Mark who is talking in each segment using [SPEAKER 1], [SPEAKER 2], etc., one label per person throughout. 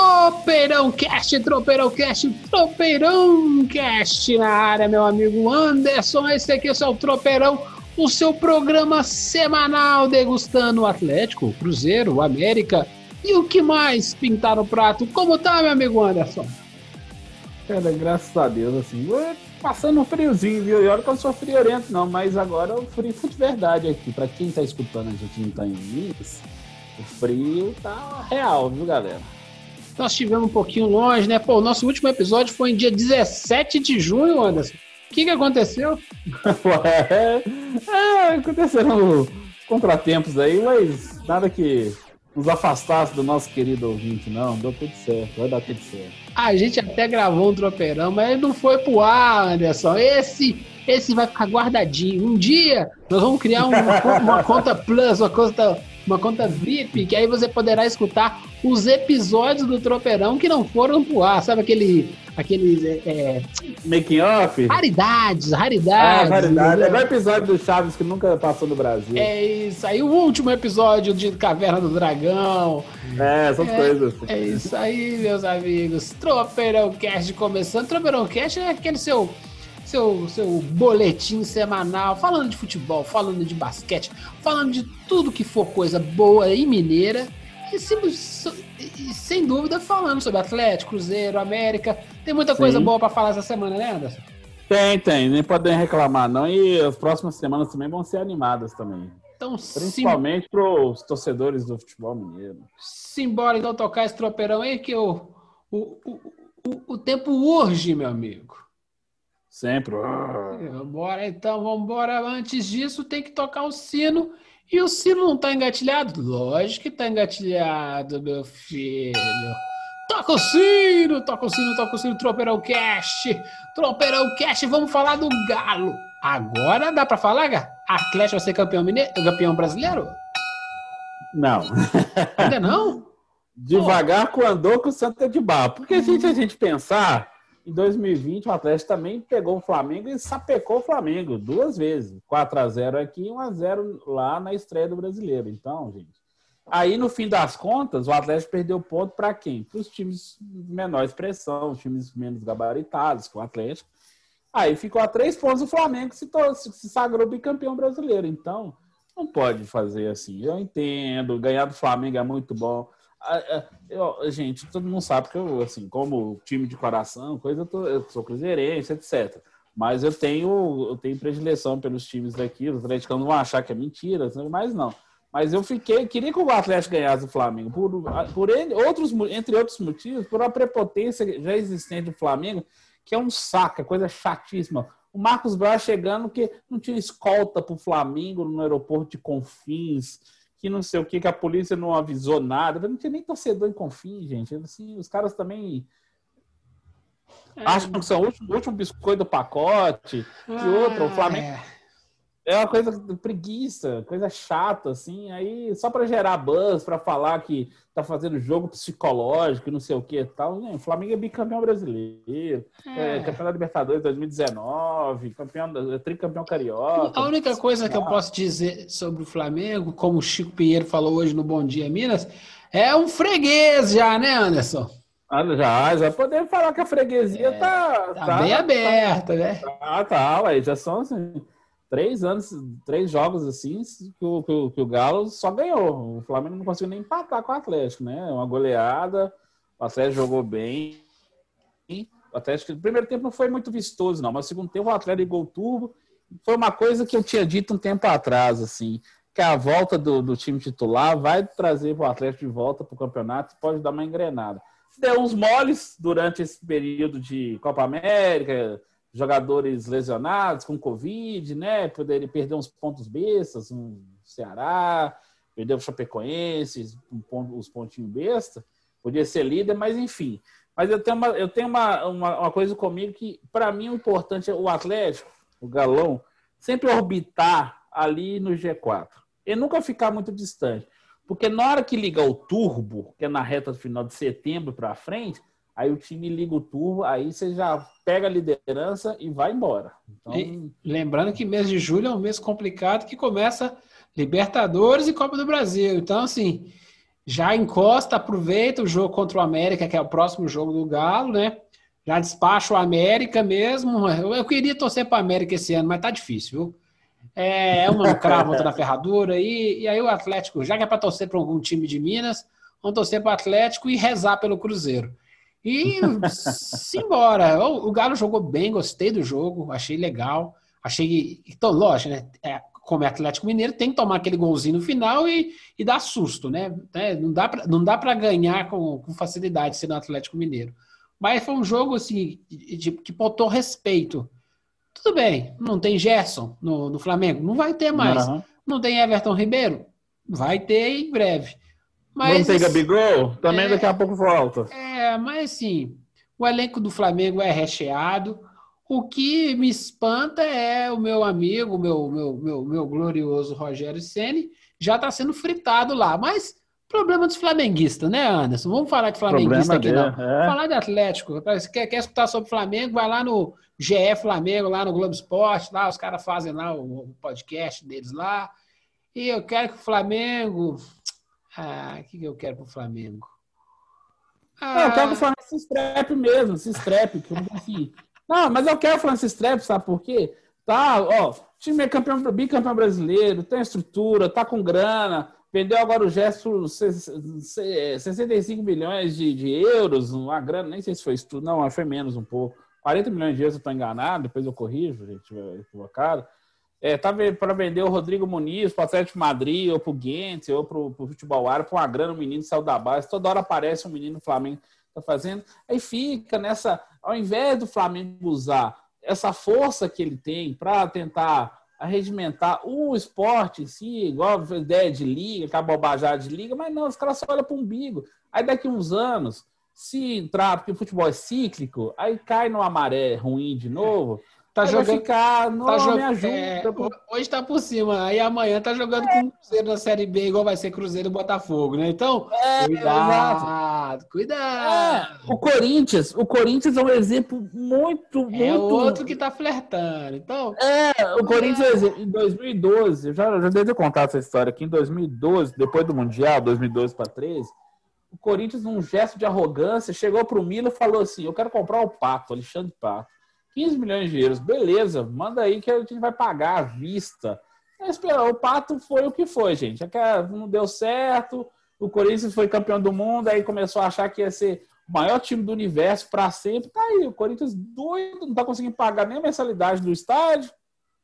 [SPEAKER 1] Tropeirão Cast, Tropeirão Cast, Tropeirão Cast na área, meu amigo Anderson. Esse aqui é o Tropeirão, o seu programa semanal degustando o Atlético, o Cruzeiro, o América e o que mais pintar no prato. Como tá, meu amigo Anderson?
[SPEAKER 2] Cara, graças a Deus, assim, passando um friozinho, viu? E olha que eu sou friorento, não, mas agora o frio foi de verdade aqui. Pra quem tá escutando, a gente não tá em Minas, o frio tá real, viu, galera?
[SPEAKER 1] Nós estivemos um pouquinho longe, né? Pô, o nosso último episódio foi em dia 17 de junho, Anderson. O que, que aconteceu?
[SPEAKER 2] é, é, aconteceram contratempos aí, mas nada que nos afastasse do nosso querido ouvinte, não. Deu tudo certo, vai dar tudo certo.
[SPEAKER 1] A gente até gravou um tropeirão, mas ele não foi pro ar, Anderson. Esse, esse vai ficar guardadinho. Um dia nós vamos criar uma, uma conta plus, uma conta uma conta VIP, que aí você poderá escutar os episódios do Tropeirão que não foram pro ar, sabe aquele. Aqueles. É,
[SPEAKER 2] é Making off?
[SPEAKER 1] Raridades, raridades. Ah, raridades.
[SPEAKER 2] É igual episódio do Chaves que nunca passou no Brasil.
[SPEAKER 1] É isso aí, o último episódio de Caverna do Dragão.
[SPEAKER 2] É, essas é, coisas.
[SPEAKER 1] É isso aí, meus amigos. Tropeirão Cast começando. Tropeirão Cast é aquele seu seu, seu boletim semanal, falando de futebol, falando de basquete, falando de tudo que for coisa boa e mineira. E, e sem dúvida falando sobre Atlético, Cruzeiro, América. Tem muita Sim. coisa boa para falar essa semana, né, Anderson?
[SPEAKER 2] Tem, tem. Nem podem reclamar, não. E as próximas semanas também vão ser animadas também. Então, Principalmente sim... para os torcedores do futebol mineiro.
[SPEAKER 1] Simbora então tocar esse tropeirão aí que o, o, o, o, o tempo urge, meu amigo.
[SPEAKER 2] Sempre.
[SPEAKER 1] Bora então, vamos embora. Antes disso, tem que tocar o sino. E o sino não tá engatilhado? Lógico que tá engatilhado, meu filho. Toca o sino, toca o sino, toca o sino, Tropeirão Cast. Tropeirão Cast, vamos falar do Galo. Agora dá pra falar, Gá? Atlético vai ser campeão, mineiro, campeão brasileiro?
[SPEAKER 2] Não.
[SPEAKER 1] Ainda não?
[SPEAKER 2] Devagar oh. com andou com o Santa de Barro. Porque se a gente pensar, em 2020, o Atlético também pegou o Flamengo e sapecou o Flamengo duas vezes. 4 a 0 aqui e 1 a 0 lá na estreia do Brasileiro. Então, gente. Aí, no fim das contas, o Atlético perdeu ponto para quem? Para os times de menor expressão, os times menos gabaritados que o Atlético. Aí ficou a três pontos o Flamengo se, se sagrou bicampeão brasileiro. Então, não pode fazer assim. Eu entendo, ganhar do Flamengo é muito bom. Eu, gente, todo mundo sabe que eu, assim, como time de coração, coisa, eu, tô, eu sou cruzeirense, etc. Mas eu tenho, eu tenho predileção pelos times daqui. Os atleticanos vão achar que é mentira, mas não. Mas eu fiquei, queria que o Atlético ganhasse o Flamengo, por, por ele, outros, entre outros motivos, por uma prepotência já existente do Flamengo, que é um saco, é coisa chatíssima. O Marcos Braz chegando que não tinha escolta para o Flamengo no aeroporto de Confins que não sei o que, que a polícia não avisou nada. Não tinha nem torcedor em confim, gente. Assim, os caras também é. acham que são o último, último biscoito do pacote. Ah, e outro, o Flamengo. É. É uma coisa preguiça, coisa chata, assim. Aí, só para gerar buzz, para falar que tá fazendo jogo psicológico, não sei o que e tal. o Flamengo é bicampeão brasileiro, é. É, campeão da Libertadores 2019, campeão, tricampeão carioca.
[SPEAKER 1] A única coisa que eu posso dizer sobre o Flamengo, como o Chico Pinheiro falou hoje no Bom Dia Minas, é um freguês já, né, Anderson?
[SPEAKER 2] Ah, já, já podemos falar que a freguesia é, tá,
[SPEAKER 1] tá, tá, bem aberta, né?
[SPEAKER 2] Ah, tá, ué, já são assim três anos, três jogos assim, que o, que o, que o Galo só ganhou. O Flamengo não conseguiu nem empatar com o Atlético, né? Uma goleada, o Atlético jogou bem. O Atlético, no primeiro tempo não foi muito vistoso, não, mas no segundo tempo o Atlético ligou o turbo. Foi uma coisa que eu tinha dito um tempo atrás, assim, que a volta do, do time titular vai trazer o Atlético de volta para o campeonato e pode dar uma engrenada. Deu uns moles durante esse período de Copa América, jogadores lesionados com Covid, né? Poderia perder uns pontos bestas, um Ceará, perder o Chapecoense, um ponto, os pontinhos besta, podia ser líder, mas enfim. Mas eu tenho uma, eu tenho uma, uma, uma coisa comigo que, para mim, o importante é o Atlético, o Galão, sempre orbitar ali no G4. E nunca ficar muito distante. Porque na hora que liga o turbo, que é na reta final de setembro para frente, aí o time liga o turbo, aí você já pega a liderança e vai embora.
[SPEAKER 1] Então... E, lembrando que mês de julho é um mês complicado que começa Libertadores e Copa do Brasil. Então, assim, já encosta, aproveita o jogo contra o América, que é o próximo jogo do Galo, né? Já despacha o América mesmo. Eu, eu queria torcer para o América esse ano, mas tá difícil, viu? É, é uma cravo na ferradura. E, e aí o Atlético, já que é para torcer para algum time de Minas, vamos torcer para o Atlético e rezar pelo Cruzeiro. E simbora. O, o Galo jogou bem, gostei do jogo, achei legal. Achei. Então, lógico, né? É, como é Atlético Mineiro, tem que tomar aquele golzinho no final e, e dar susto, né? É, não dá para ganhar com, com, facilidade sendo Atlético Mineiro. Mas foi um jogo assim de, de, que botou respeito. Tudo bem, não tem Gerson no, no Flamengo? Não vai ter mais. Uhum. Não tem Everton Ribeiro? Vai ter em breve.
[SPEAKER 2] Mas, não tem Gabigol? Também é, daqui a pouco volta.
[SPEAKER 1] É, mas assim, o elenco do Flamengo é recheado. O que me espanta é o meu amigo, meu, meu, meu, meu glorioso Rogério Ceni já está sendo fritado lá. Mas problema dos flamenguistas, né, Anderson? Vamos falar de flamenguista aqui, não. É. Falar de Atlético. Quer, quer escutar sobre Flamengo, vai lá no GE Flamengo, lá no Globo Esporte, lá os caras fazem lá o, o, podcast deles lá. E eu quero que o Flamengo. Ah, o que eu quero para o Flamengo?
[SPEAKER 2] Ah, eu quero que o Flamengo se estrepe mesmo, se estrepe. Que, assim, não, mas eu quero o Francis Trepp, sabe por quê? Tá, ó, time é campeão, bicampeão brasileiro, tem estrutura, tá com grana, vendeu agora o gesto 65 milhões de, de euros, uma grana, nem sei se foi isso não, foi menos um pouco. 40 milhões de euros eu estou enganado, depois eu corrijo, gente, equivocado. É, tá para vender o Rodrigo Muniz para o Atlético Madrid, ou para o Gent, ou para o futebol árabe, para uma grana, o menino saiu da base, toda hora aparece um menino do Flamengo tá fazendo, aí fica nessa ao invés do Flamengo usar essa força que ele tem para tentar arregimentar o esporte em si, igual a ideia de liga, com a bobajada de liga, mas não, os caras só olham para o umbigo. Aí daqui uns anos, se entrar, porque o futebol é cíclico, aí cai numa maré ruim de novo,
[SPEAKER 1] Tá jogando, ficar, não, tá jogando, ajuda. É, hoje tá por cima, aí amanhã tá jogando é. com o Cruzeiro na Série B, igual vai ser Cruzeiro e Botafogo, né? Então, é, cuidado, cuidado.
[SPEAKER 2] É, o Corinthians, o Corinthians é um exemplo muito, muito... É
[SPEAKER 1] outro que tá flertando, então...
[SPEAKER 2] É, o Corinthians, em 2012, eu já, já devo ter contado essa história aqui, em 2012, depois do Mundial, 2012 para 13, o Corinthians, num gesto de arrogância, chegou pro Milo e falou assim, eu quero comprar o Pato, Alexandre Pato. 15 milhões de euros, beleza, manda aí que a gente vai pagar à vista. O Pato foi o que foi, gente. É não deu certo, o Corinthians foi campeão do mundo, aí começou a achar que ia ser o maior time do universo para sempre. Tá aí, o Corinthians doido, não tá conseguindo pagar nem a mensalidade do estádio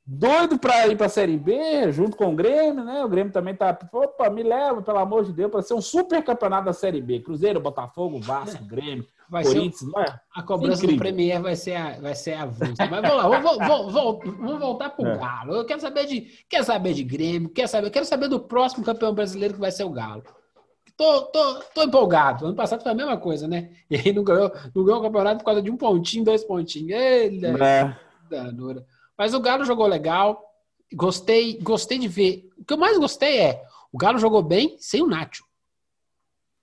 [SPEAKER 2] doido para ir para a Série B, junto com o Grêmio, né? O Grêmio também tá, opa, me leva, pelo amor de Deus, para ser um super campeonato da Série B. Cruzeiro, Botafogo, Vasco, Grêmio, vai Corinthians. Ser,
[SPEAKER 1] vai, a cobrança incrível. do Premier vai ser a, vai ser a Mas vamos lá, vamos, vamos, vamos, vamos voltar para o é. Galo. Eu quero saber de, quero saber de Grêmio, quero saber, quero saber do próximo campeão brasileiro que vai ser o Galo. Tô, tô, tô empolgado. Ano passado foi a mesma coisa, né? E aí não ganhou, não ganhou o campeonato por causa de um pontinho, dois pontinhos. Ele, é. danura. Mas o Galo jogou legal. Gostei, gostei de ver. O que eu mais gostei é o Galo jogou bem sem o Nacho.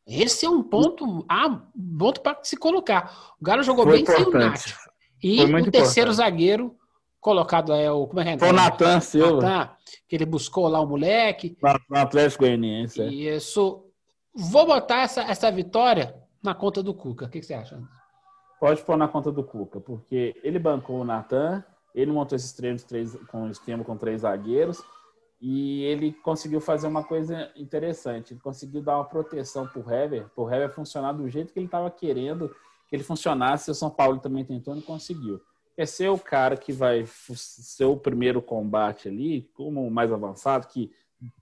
[SPEAKER 1] Esse é um ponto, ah, ponto para se colocar. O Galo jogou Foi bem importante. sem o Nacho. E o importante. terceiro zagueiro colocado é o como é que é?
[SPEAKER 2] Foi o Natan Silva. Natan,
[SPEAKER 1] que ele buscou lá o moleque.
[SPEAKER 2] No Atlético Goianiense. É.
[SPEAKER 1] Isso. Vou botar essa, essa vitória na conta do Cuca. O que, que você acha?
[SPEAKER 2] Pode pôr na conta do Cuca, porque ele bancou o Natan, ele montou esses treinos com esquema com três zagueiros e ele conseguiu fazer uma coisa interessante. Ele conseguiu dar uma proteção para o Hever, para o Hever funcionar do jeito que ele estava querendo que ele funcionasse. O São Paulo também tentou e conseguiu. É ser o cara que vai ser o primeiro combate ali, como o mais avançado, que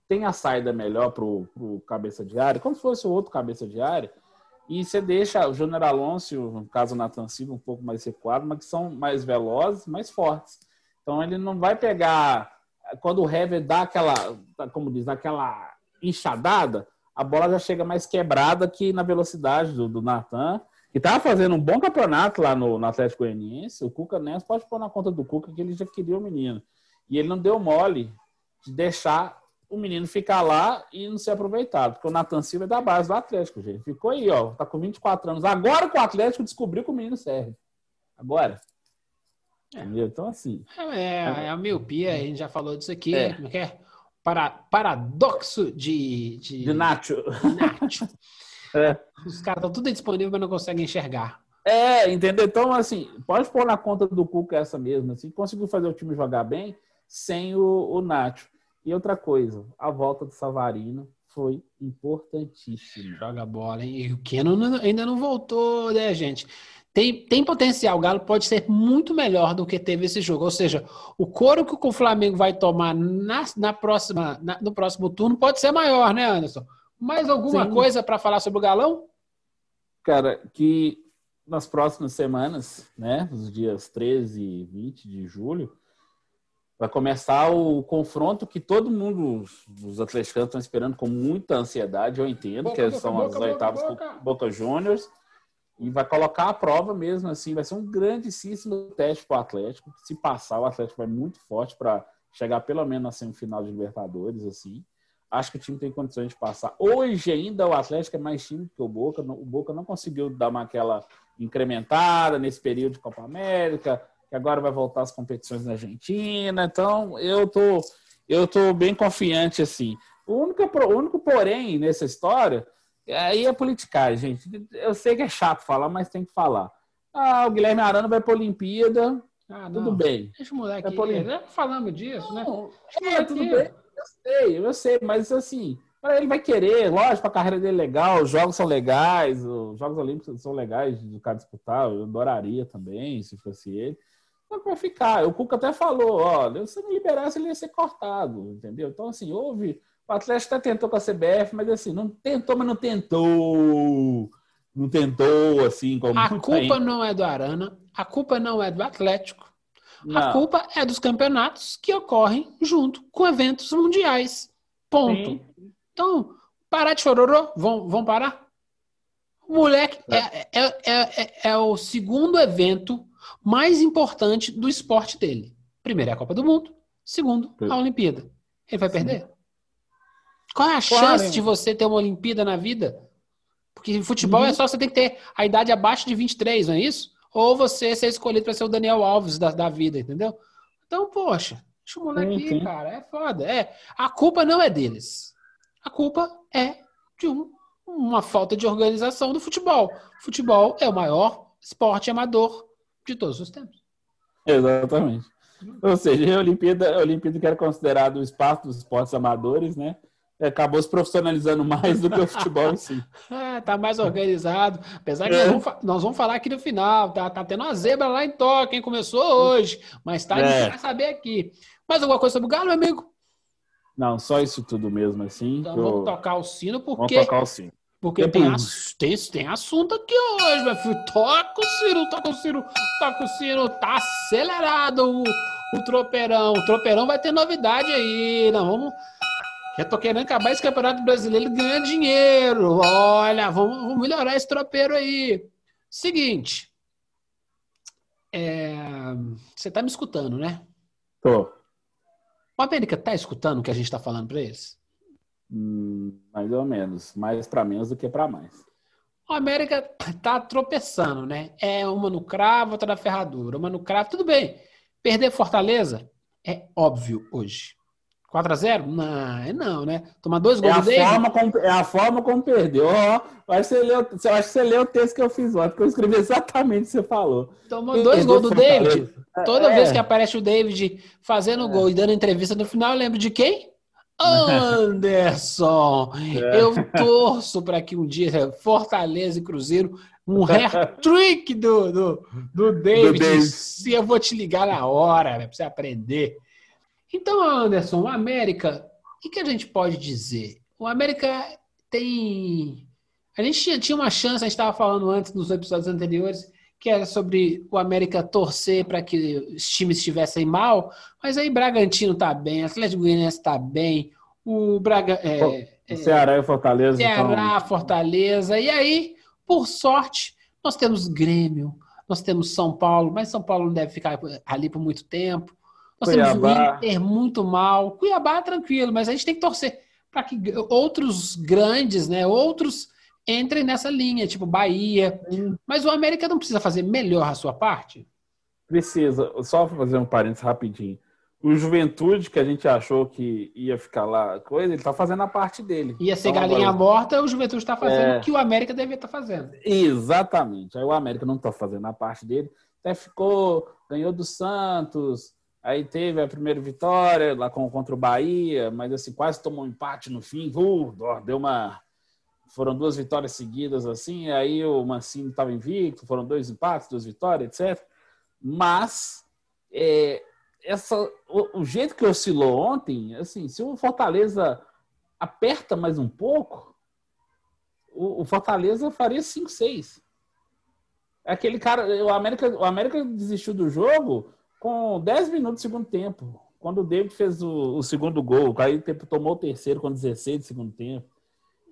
[SPEAKER 2] tem a saída melhor para o cabeça de área, como se fosse o outro cabeça de área, e você deixa o Júnior Alonso, no caso o Nathan Silva, um pouco mais recuado, mas que são mais velozes, mais fortes. Então ele não vai pegar. Quando o Hever dá aquela, como diz, aquela enxadada, a bola já chega mais quebrada que na velocidade do, do Nathan. que estava fazendo um bom campeonato lá no, no Atlético Goianiense, o Cuca Neves pode pôr na conta do Cuca que ele já queria o menino. E ele não deu mole de deixar o menino ficar lá e não ser aproveitado. Porque o Nathan Silva é da base do Atlético, gente. Ficou aí, ó. Tá com 24 anos. Agora que o Atlético descobriu que o menino serve. Agora. É. Então, assim.
[SPEAKER 1] É, é, é, a miopia, a gente já falou disso aqui. É. Como é que é? Para, paradoxo de. De,
[SPEAKER 2] de Nacho.
[SPEAKER 1] Nacho. é. Os caras estão tudo disponível, mas não conseguem enxergar.
[SPEAKER 2] É, entendeu? Então, assim, pode pôr na conta do Cuca essa mesmo. Assim, conseguiu fazer o time jogar bem sem o, o Nacho. E outra coisa, a volta do Savarino foi importantíssima.
[SPEAKER 1] Joga bola, hein? E o Keno ainda não voltou, né, gente? Tem, tem potencial. O Galo pode ser muito melhor do que teve esse jogo. Ou seja, o couro que o Flamengo vai tomar na, na próxima, na, no próximo turno pode ser maior, né, Anderson? Mais alguma Sim. coisa para falar sobre o Galão?
[SPEAKER 2] Cara, que nas próximas semanas, né, nos dias 13 e 20 de julho, vai começar o confronto que todo mundo, os atleticanos estão esperando com muita ansiedade, eu entendo, boca, que boca, são boca, as oitavas Boca, Boca Juniors, e vai colocar a prova mesmo, assim, vai ser um grandíssimo teste para o Atlético. Se passar, o Atlético vai muito forte para chegar pelo menos na semifinal de Libertadores, assim. Acho que o time tem condições de passar. Hoje ainda o Atlético é mais time que o Boca. O Boca não conseguiu dar uma aquela incrementada nesse período de Copa América que agora vai voltar às competições na Argentina. Então, eu tô, eu tô bem confiante assim. O único, o único porém nessa história aí é politicagem, gente. Eu sei que é chato falar, mas tem que falar. Ah, o Guilherme Arana vai para a Olimpíada. Ah, tudo bem.
[SPEAKER 1] Deixa o moleque. É Poli... Já falamos disso, né? Não,
[SPEAKER 2] é, tudo bem. Eu sei, eu sei, mas assim, ele vai querer, lógico, a carreira dele é legal, os jogos são legais, os Jogos Olímpicos são legais do cara disputar, eu adoraria também, se fosse ele vai ficar. O Cuca até falou, olha, se não liberasse, ele ia ser cortado, entendeu? Então, assim, houve. O Atlético até tentou com a CBF, mas assim, não tentou, mas não tentou. Não tentou, assim, como.
[SPEAKER 1] A culpa não é do Arana, a culpa não é do Atlético. Não. A culpa é dos campeonatos que ocorrem junto com eventos mundiais. Ponto. Sim. Então, parar de chororô, vão, vão parar? O moleque é, é, é, é, é o segundo evento mais importante do esporte dele. Primeiro é a Copa do Mundo, segundo, a Olimpíada. Ele vai perder? Qual é a claro, chance de você ter uma Olimpíada na vida? Porque futebol é uhum. é só você tem que ter a idade abaixo de 23, não é isso? Ou você ser escolhido para ser o Daniel Alves da, da vida, entendeu? Então, poxa, deixa o moleque uhum. cara. É foda. É. A culpa não é deles. A culpa é de um, uma falta de organização do futebol. Futebol é o maior esporte amador de todos os tempos.
[SPEAKER 2] Exatamente. Ou seja, a Olimpíada, a Olimpíada que era considerado o espaço dos esportes amadores, né? Acabou se profissionalizando mais do que o futebol em si.
[SPEAKER 1] É, tá mais organizado. Apesar que é. nós, vamos, nós, vamos, falar aqui no final, tá, tá tendo uma zebra lá em Tóquio, quem começou hoje, mas tá, é. vai saber aqui. Mais alguma coisa sobre o Galo, amigo?
[SPEAKER 2] Não, só isso tudo mesmo, assim.
[SPEAKER 1] Então vamos tocar o sino, porque. Vamos tocar o sino. Porque tem, tem, tem assunto aqui hoje, meu filho. Toca o Ciro, toca o Ciro, toca o Ciro. Tá acelerado o, o tropeirão. O tropeirão vai ter novidade aí. Não, vamos. Já tô querendo acabar esse campeonato brasileiro ganhar dinheiro. Olha, vamos, vamos melhorar esse tropeiro aí. Seguinte. É... Você tá me escutando, né?
[SPEAKER 2] Tô.
[SPEAKER 1] O América tá escutando o que a gente tá falando pra eles?
[SPEAKER 2] Hum, mais ou menos. Mais para menos do que para mais.
[SPEAKER 1] O América tá tropeçando, né? É uma no cravo, outra na ferradura. Uma no cravo, tudo bem. Perder Fortaleza é óbvio hoje. 4x0? Não, é não, né? Tomar dois gols
[SPEAKER 2] é
[SPEAKER 1] do David.
[SPEAKER 2] Forma como, é a forma como perdeu. Oh, acho, que você leu, acho que você leu o texto que eu fiz ontem, porque eu escrevi exatamente o que você falou.
[SPEAKER 1] Tomou dois gols do David. Toda é. vez que aparece o David fazendo é. gol e dando entrevista no final, eu lembro de quem? Anderson, é. eu torço para que um dia Fortaleza e Cruzeiro, um hat-trick do, do, do David. Do Se eu vou te ligar na hora, para você aprender. Então, Anderson, o América, o que, a gente pode dizer? O América tem. A gente tinha, tinha uma chance, a gente estava falando antes nos episódios anteriores, que era sobre o América torcer para que os times estivessem mal, mas aí Bragantino tá bem, Atlético Goianiense tá bem, o Braga, é,
[SPEAKER 2] é, Ceará e Fortaleza.
[SPEAKER 1] Ceará, então... Fortaleza, e aí, por sorte, Nós temos Grêmio, nós temos São Paulo, mas São Paulo não deve ficar ali por muito tempo. Nós Cuiabá. temos o Inter muito mal. Cuiabá tranquilo, mas a gente tem que torcer para que outros grandes, né, outros entrem nessa linha, tipo Bahia. Sim. Mas o América não precisa fazer melhor a sua parte?
[SPEAKER 2] Precisa. Só fazer um parênteses rapidinho. O Juventude, que a gente achou que ia ficar lá, coisa, ele tá fazendo a parte dele.
[SPEAKER 1] Ia ser então, galinha agora... morta, o Juventude está fazendo é... o que o América devia estar tá fazendo.
[SPEAKER 2] Exatamente. Aí o América não está fazendo a parte dele. Até ficou, ganhou do Santos, aí teve a primeira vitória lá contra o Bahia, mas assim, quase tomou um empate no fim. Uh, deu uma. Foram duas vitórias seguidas assim, aí o Mancini estava invicto, foram dois empates, duas vitórias, etc. Mas é, essa, o, o, jeito que oscilou ontem, assim, se o Fortaleza aperta mais um pouco, o, o Fortaleza faria 5-6. Aquele cara, o América, o América desistiu do jogo com 10 minutos do segundo tempo. Quando o David fez o, o segundo gol, aí tomou o terceiro com 16 do segundo tempo.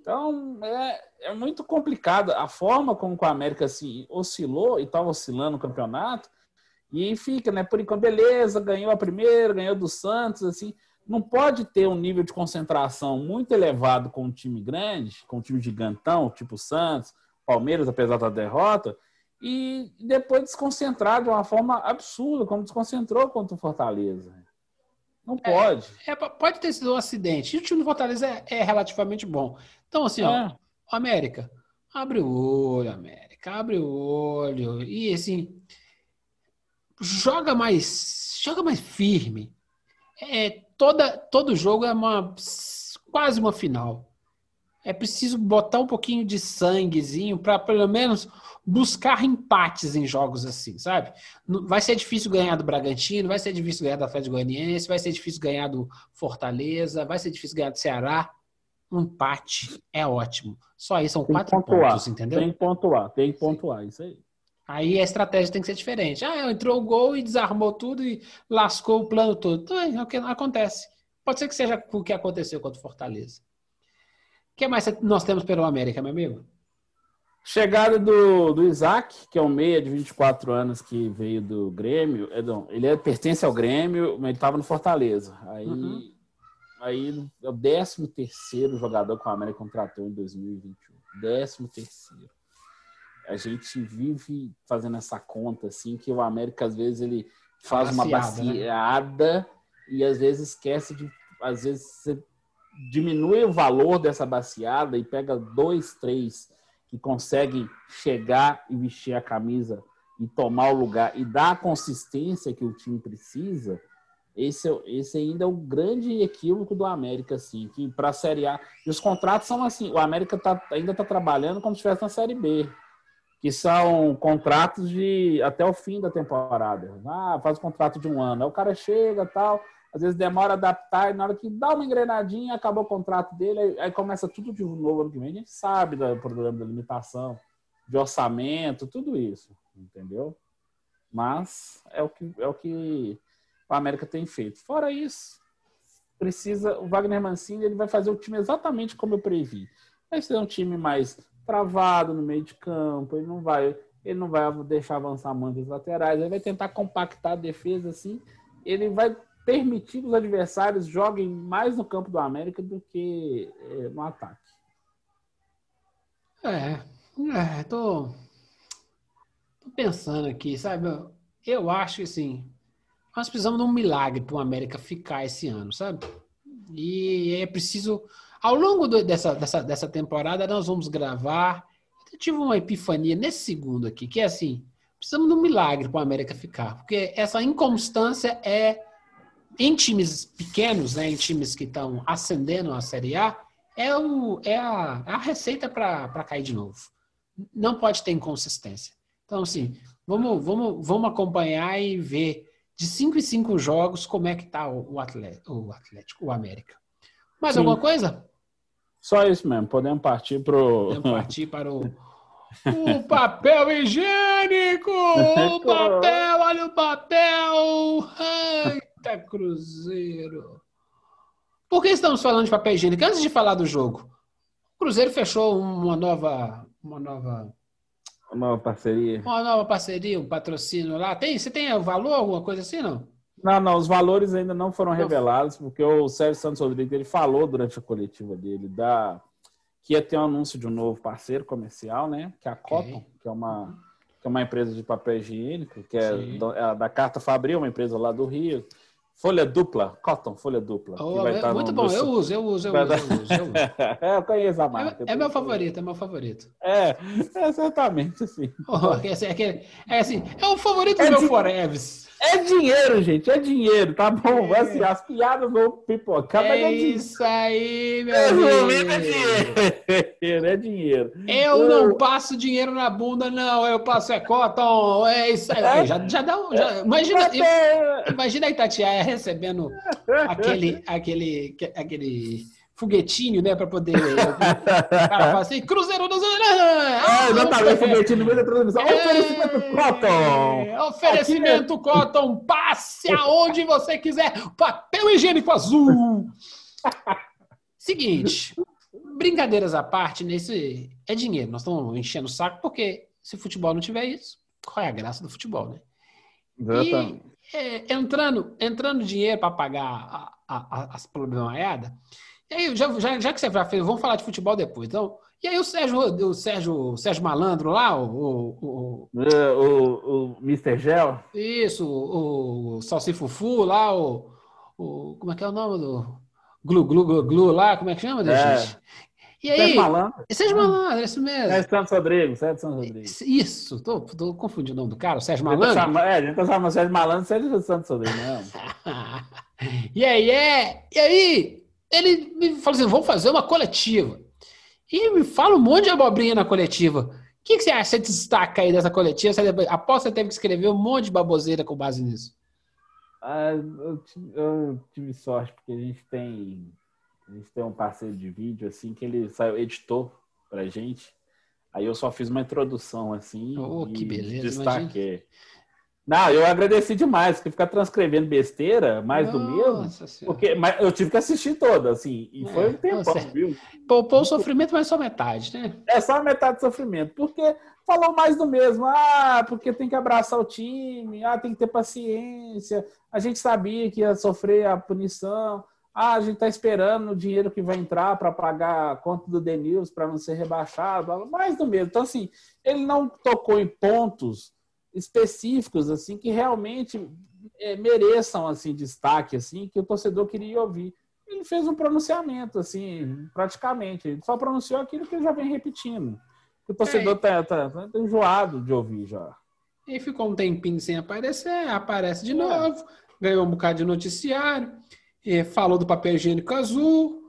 [SPEAKER 2] Então, é, é muito complicado. A forma como o América assim, oscilou e estava oscilando no campeonato e fica, né? Por enquanto, beleza, ganhou a primeira, ganhou do Santos, assim. Não pode ter um nível de concentração muito elevado com um time grande, com um time gigantão, tipo Santos, Palmeiras, apesar da derrota, e depois desconcentrar de uma forma absurda, como desconcentrou contra o Fortaleza. Não é, pode.
[SPEAKER 1] É, é, pode ter sido um acidente. E o time do Fortaleza é, é relativamente bom. Então, assim, ó, é. América, abre o olho, América, abre o olho. E assim, joga mais, joga mais firme. É, toda, todo jogo é uma quase uma final. É preciso botar um pouquinho de sanguezinho para pelo menos buscar empates em jogos assim, sabe? Vai ser difícil ganhar do Bragantino, vai ser difícil ganhar do Atlético Goianiense, vai ser difícil ganhar do Fortaleza, vai ser difícil ganhar do Ceará. Um empate é ótimo. Só aí são tem quatro pontos, entendeu?
[SPEAKER 2] Tem que pontuar, tem que pontuar, isso aí.
[SPEAKER 1] Aí a estratégia tem que ser diferente. Ah, entrou o gol e desarmou tudo e lascou o plano todo. Então, é o que acontece. Pode ser que seja o que aconteceu contra o Fortaleza. O que mais nós temos pelo América, meu amigo?
[SPEAKER 2] Chegada do, do Isaac, que é um meia de 24 anos que veio do Grêmio. É, não, ele é, pertence ao Grêmio, mas ele estava no Fortaleza. Aí, uhum. aí é o 13 terceiro jogador que o América contratou em 2021. 13 terceiro a gente vive fazendo essa conta, assim, que o América, às vezes, ele faz uma baciada né? e às vezes esquece de. Às vezes você diminui o valor dessa baciada e pega dois, três que conseguem chegar e vestir a camisa e tomar o lugar e dar a consistência que o time precisa. Esse, é esse ainda é o grande equívoco do América, assim, que para a Série A. E os contratos são assim: o América tá, ainda está trabalhando como se estivesse na Série B que são contratos de até o fim da temporada. Ah, faz um contrato de um ano. Aí o cara chega tal, às vezes demora a adaptar, e na hora que dá uma engrenadinha, acabou o contrato dele, aí, aí começa tudo de novo ano que vem. A gente sabe do problema da limitação, de orçamento, tudo isso, entendeu? Mas é o que, é o que o América tem feito. Fora isso, precisa. O Wagner Mancini ele vai fazer o time exatamente como eu previ. Vai ser um time mais travado no meio de campo, ele não vai, ele não vai deixar avançar muito os laterais, ele vai tentar compactar a defesa assim, ele vai permitir que os adversários joguem mais no campo do América do que é, no ataque.
[SPEAKER 1] É, é tô, tô pensando aqui, sabe? Eu acho que assim, nós precisamos de um milagre para o América ficar esse ano, sabe? E é preciso ao longo do, dessa, dessa, dessa temporada, nós vamos gravar. Eu tive uma epifania nesse segundo aqui, que é assim: precisamos de um milagre para o América ficar, porque essa inconstância é em times pequenos, né, em times que estão ascendendo a Série A, é, o, é a, é a receita para cair de novo. Não pode ter inconsistência. Então, assim, vamos, vamos, vamos acompanhar e ver de cinco em cinco jogos como é que está o, o, Atlético, o o América. Mais Sim. alguma coisa?
[SPEAKER 2] Só isso mesmo, podemos partir para
[SPEAKER 1] Podemos partir para o, o papel higiênico! O papel, olha o papel! Eita, Cruzeiro! Por que estamos falando de papel higiênico? Antes de falar do jogo, o Cruzeiro fechou uma nova, uma nova
[SPEAKER 2] Uma nova parceria.
[SPEAKER 1] Uma nova parceria, um patrocínio lá. Tem, você tem valor, alguma coisa assim, não?
[SPEAKER 2] Não, não, os valores ainda não foram revelados, porque o Sérgio Santos Rodrigues ele falou durante a coletiva dele da, que ia ter um anúncio de um novo parceiro comercial, né? Que é a Cotton, okay. que é uma que é uma empresa de papel higiênico, que é, é da Carta Fabril, uma empresa lá do Rio. Folha dupla, cotton, folha dupla.
[SPEAKER 1] Oh, é, muito bom, eu uso, eu uso, eu uso, eu uso, eu uso.
[SPEAKER 2] é, eu conheço a marca.
[SPEAKER 1] É, é meu favorito, é meu favorito.
[SPEAKER 2] É, exatamente assim.
[SPEAKER 1] Oh, é, é, é, assim, é o favorito é do meu Foreves.
[SPEAKER 2] É dinheiro, gente, é dinheiro, tá bom? É. Assim, as piadas vão pipocar,
[SPEAKER 1] é
[SPEAKER 2] mas é
[SPEAKER 1] isso aí, meu amigo.
[SPEAKER 2] É dinheiro, é dinheiro.
[SPEAKER 1] Eu não passo dinheiro na bunda, não, eu passo é cotton, é isso aí. É. Já, já dá um, já, imagina, imagina a Itatiaia recebendo aquele, aquele, aquele foguetinho, né, para poder. o cara fala assim, Cruzeiro dos.
[SPEAKER 2] Ah, é, exatamente, foguetinho no meio da transmissão. É, oferecimento Cotton!
[SPEAKER 1] Oferecimento Aqui... Cotton, passe aonde você quiser. Papel higiênico azul. Seguinte, brincadeiras à parte, nesse é dinheiro. Nós estamos enchendo o saco porque se o futebol não tiver isso, qual é a graça do futebol, né?
[SPEAKER 2] Exatamente.
[SPEAKER 1] E, é, entrando, entrando dinheiro para pagar a, a, a, as problemaiadas, e aí, já, já, já que você já fez, vamos falar de futebol depois. Então, e aí o Sérgio, o Sérgio, o Sérgio Malandro lá, o. O,
[SPEAKER 2] o, o, o Mr. Gel?
[SPEAKER 1] Isso, o, o Salsifufu lá, o, o. Como é que é o nome do. Glu, glu, glu, glu lá, como é que chama, é. gente? E aí, Sérgio Malandro. Sérgio Malandro, é isso mesmo.
[SPEAKER 2] Sérgio Santos Rodrigues, Sérgio Santos Rodrigues.
[SPEAKER 1] Isso, tô, tô confundindo o nome do cara, o Sérgio Malandro.
[SPEAKER 2] Chama, é, a gente tá chamando Sérgio Malandro, Sérgio Santos Rodrigues, não.
[SPEAKER 1] e aí, é, e aí, ele me falou assim: vamos fazer uma coletiva. E me fala um monte de abobrinha na coletiva. O que, que você acha? Você destaca aí dessa coletiva? Você, após você teve que escrever um monte de baboseira com base nisso.
[SPEAKER 2] Ah, eu, tive, eu, tive, sorte, porque a gente tem. A gente tem um parceiro de vídeo, assim, que ele saiu, editou pra gente. Aí eu só fiz uma introdução, assim.
[SPEAKER 1] Oh, que beleza.
[SPEAKER 2] Destaquei. Imagina. Não, eu agradeci demais, porque ficar transcrevendo besteira, mais Nossa do mesmo. Senhora. Porque mas eu tive que assistir toda, assim, e é, foi um tempo, viu?
[SPEAKER 1] Poupou o sofrimento, mas só metade, né?
[SPEAKER 2] É só metade do sofrimento, porque falou mais do mesmo. Ah, porque tem que abraçar o time, ah, tem que ter paciência. A gente sabia que ia sofrer a punição. Ah, a gente está esperando o dinheiro que vai entrar para pagar a conta do Denils para não ser rebaixado. Mais do mesmo. Então, assim, ele não tocou em pontos específicos assim que realmente é, mereçam assim destaque assim que o torcedor queria ouvir. Ele fez um pronunciamento assim, praticamente. Ele só pronunciou aquilo que ele já vem repetindo. O torcedor é, tá, tá, enjoado de ouvir já.
[SPEAKER 1] E ficou um tempinho sem aparecer, aparece de é. novo, ganhou um bocado de noticiário, falou do papel higiênico azul,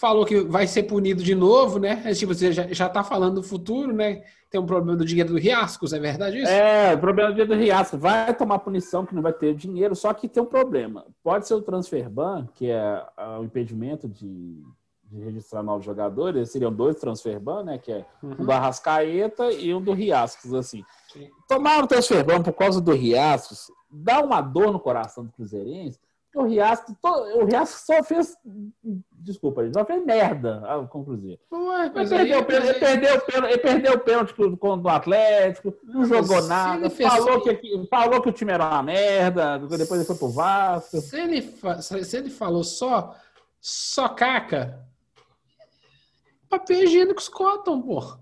[SPEAKER 1] falou que vai ser punido de novo, né? É, tipo, você já, já tá falando do futuro, né? Tem um problema do dinheiro do Riascos, é verdade isso?
[SPEAKER 2] É, o problema do dinheiro do Riascos. Vai tomar punição que não vai ter dinheiro, só que tem um problema. Pode ser o transfer ban, que é o impedimento de, de registrar novos jogadores, seriam dois transfer ban, né? Que é uhum. um do Arrascaeta e um do Riascos, assim. Sim. Tomar o transfer ban por causa do Riascos dá uma dor no coração do Cruzeirense, o Riasco, o Riasco só fez. Desculpa, ele só fez merda com o Cruzeiro. Ué, ele, perdeu, ele, perdeu, ele perdeu o pênalti contra o Atlético, não jogou nada, falou que, falou que o time era uma merda, depois ele foi pro Vasco.
[SPEAKER 1] Se ele, se ele falou só, só caca, papel higiênico Scotton, pô.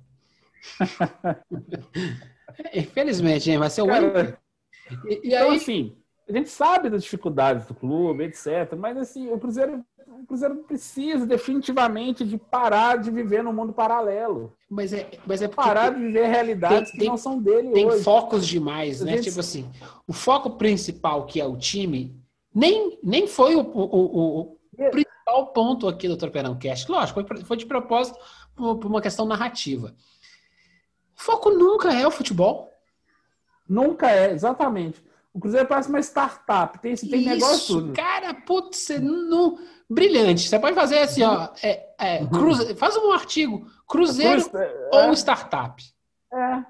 [SPEAKER 1] Infelizmente, hein, vai ser o único.
[SPEAKER 2] E, e então, aí, assim, a gente sabe das dificuldades do clube, etc. Mas assim, o Cruzeiro, o Cruzeiro precisa definitivamente de parar de viver no mundo paralelo.
[SPEAKER 1] Mas é, mas é
[SPEAKER 2] parar de viver realidades tem, que não são dele
[SPEAKER 1] tem
[SPEAKER 2] hoje.
[SPEAKER 1] Tem focos demais, né? Gente... Tipo assim, o foco principal que é o time nem, nem foi o, o, o, o é. principal ponto aqui do Tropeirão Cast. Lógico, foi de propósito por uma questão narrativa. O foco nunca é o futebol.
[SPEAKER 2] Nunca é, exatamente. O Cruzeiro parece uma startup, tem, tem Isso, negócio tudo.
[SPEAKER 1] Cara, putz, não... brilhante. Você pode fazer assim, ó. É, é, uhum. cruze... Faz um artigo. Cruzeiro é, ou startup.
[SPEAKER 2] É.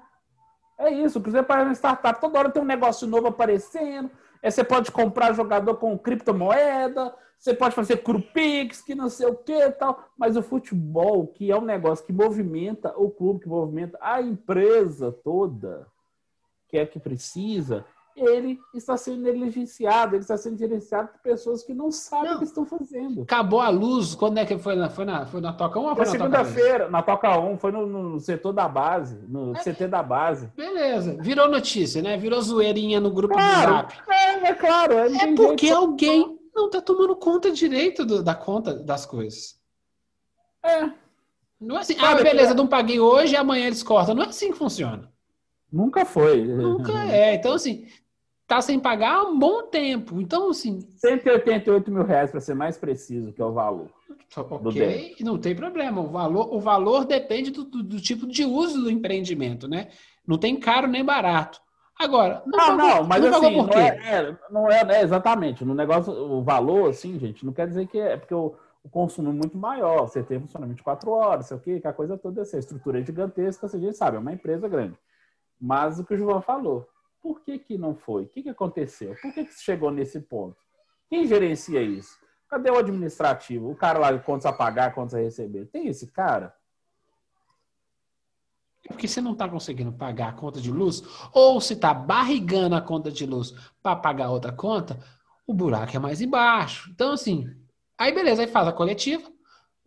[SPEAKER 2] É isso, o Cruzeiro parece uma startup. Toda hora tem um negócio novo aparecendo. Aí você pode comprar jogador com criptomoeda. você pode fazer Crupix, que não sei o que e tal, mas o futebol, que é um negócio que movimenta o clube, que movimenta a empresa toda, que é que precisa, ele está sendo negligenciado, ele está sendo gerenciado por pessoas que não sabem não. o que estão fazendo.
[SPEAKER 1] Acabou a luz, quando é que foi na, foi na, foi na Toca 1 ou
[SPEAKER 2] foi na segunda-feira, na Toca 1, foi no, no, setor da base, no é, CT da base.
[SPEAKER 1] Beleza, virou notícia, né? Virou zoeirinha no grupo
[SPEAKER 2] claro,
[SPEAKER 1] do Zap.
[SPEAKER 2] É, é claro.
[SPEAKER 1] É, é porque jeito. alguém não está tomando conta direito do, da conta das coisas.
[SPEAKER 2] É.
[SPEAKER 1] Não é assim, ah, beleza, não paguei hoje e amanhã eles cortam. Não é assim que funciona.
[SPEAKER 2] Nunca foi.
[SPEAKER 1] Nunca é. Então, assim, tá sem pagar há um bom tempo. Então, assim.
[SPEAKER 2] 188 mil reais, para ser mais preciso, que é o valor.
[SPEAKER 1] Ok, não tem problema. O valor, o valor depende do, do, do, tipo de uso do empreendimento, né? Não tem caro nem barato. Agora,
[SPEAKER 2] não, ah, pagou, não, mas não assim, não é, é, não é, é, exatamente. No negócio, o valor, assim, gente, não quer dizer que é, porque o, o consumo é muito maior. Você tem funcionamento de quatro horas, sei o quê, que a coisa toda é assim, estrutura é gigantesca, a gente sabe, é uma empresa grande. Mas o que o João falou, por que, que não foi? O que, que aconteceu? Por que, que chegou nesse ponto? Quem gerencia isso? Cadê o administrativo? O cara lá, quantos a pagar, quantos a receber? Tem esse cara?
[SPEAKER 1] Porque você não está conseguindo pagar a conta de luz, ou se está barrigando a conta de luz para pagar outra conta, o buraco é mais embaixo. Então, assim, aí beleza, aí faz a coletiva,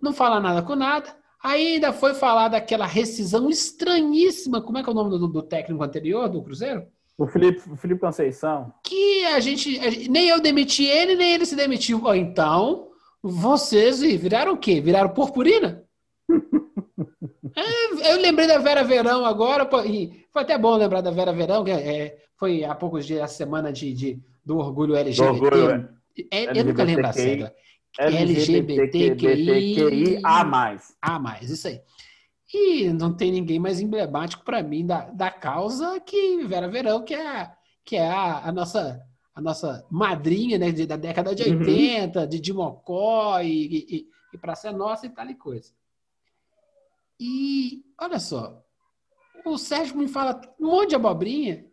[SPEAKER 1] não fala nada com nada, aí ainda foi falar daquela rescisão estranhíssima, como é que é o nome do, do técnico anterior do Cruzeiro?
[SPEAKER 2] O Felipe, o Felipe Conceição.
[SPEAKER 1] Que a gente, a gente, Nem eu demiti ele, nem ele se demitiu. então, vocês viraram o quê? Viraram purpurina? é, eu lembrei da Vera Verão agora, e foi até bom lembrar da Vera Verão, que é, foi há poucos dias a semana de, de do orgulho LGBT. Do orgulho, é, eu nunca lembro a sigla.
[SPEAKER 2] LGBTQI a mais.
[SPEAKER 1] A mais, isso aí. E não tem ninguém mais emblemático para mim da, da causa que Vera Verão, que é, que é a, a nossa a nossa madrinha né, da década de 80, uhum. de Dimocó e, e, e para ser nossa e tal e coisa. E olha só, o Sérgio me fala um monte de abobrinha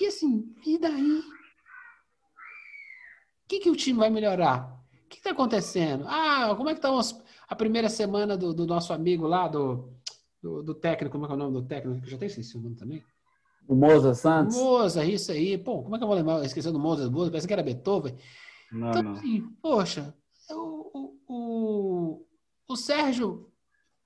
[SPEAKER 1] e assim, e daí? O que, que o time vai melhorar? O que está acontecendo? Ah, como é que está a primeira semana do, do nosso amigo lá, do, do, do, técnico, como é que é o nome do técnico? Eu já tenho esquecido o nome também.
[SPEAKER 2] O Moza Santos?
[SPEAKER 1] Moza, isso aí. Pô, como é que eu vou lembrar? Esqueci do Moza, Moza, parece que era Beethoven.
[SPEAKER 2] Não, então, não.
[SPEAKER 1] assim, poxa, o, o, o, Sérgio,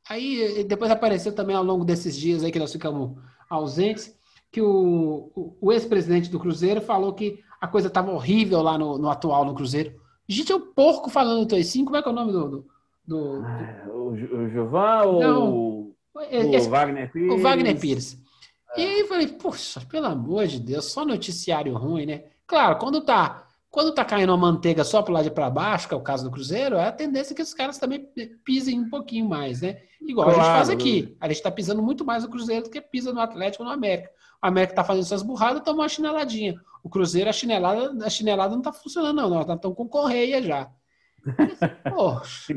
[SPEAKER 1] aí depois apareceu também ao longo desses dias aí que nós ficamos ausentes, que o, o, o ex-presidente do Cruzeiro falou que a coisa estava horrível lá no, no atual no Cruzeiro. Gente, é o porco falando do Toicinho, como é que é o nome do, do do,
[SPEAKER 2] do... O, ou Não, o, o Wagner Pires?
[SPEAKER 1] O Wagner Pires. É. E aí eu falei, poxa, pelo amor de Deus, só noticiário ruim, né? Claro, quando tá, quando tá caindo uma manteiga só pro lado de para baixo, que é o caso do Cruzeiro, é a tendência que os caras também pisem um pouquinho mais, né? Igual claro. a gente faz aqui. A gente tá pisando muito mais no Cruzeiro do que pisa no Atlético no América. O América tá fazendo suas burradas, toma uma chineladinha. O Cruzeiro, a chinelada, a chinelada não tá funcionando, não. Nós estamos com correia já.
[SPEAKER 2] Poxa.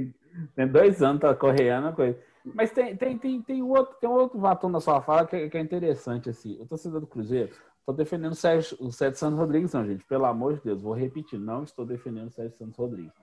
[SPEAKER 2] Tem dois anos, tá correando coisa. Mas tem, tem, tem, tem, outro, tem outro batom na sua fala que, que é interessante, assim. O torcedor do Cruzeiro, estou defendendo o Sérgio, o Sérgio Santos Rodrigues, não, gente. Pelo amor de Deus, vou repetir, não estou defendendo o Sérgio Santos Rodrigues.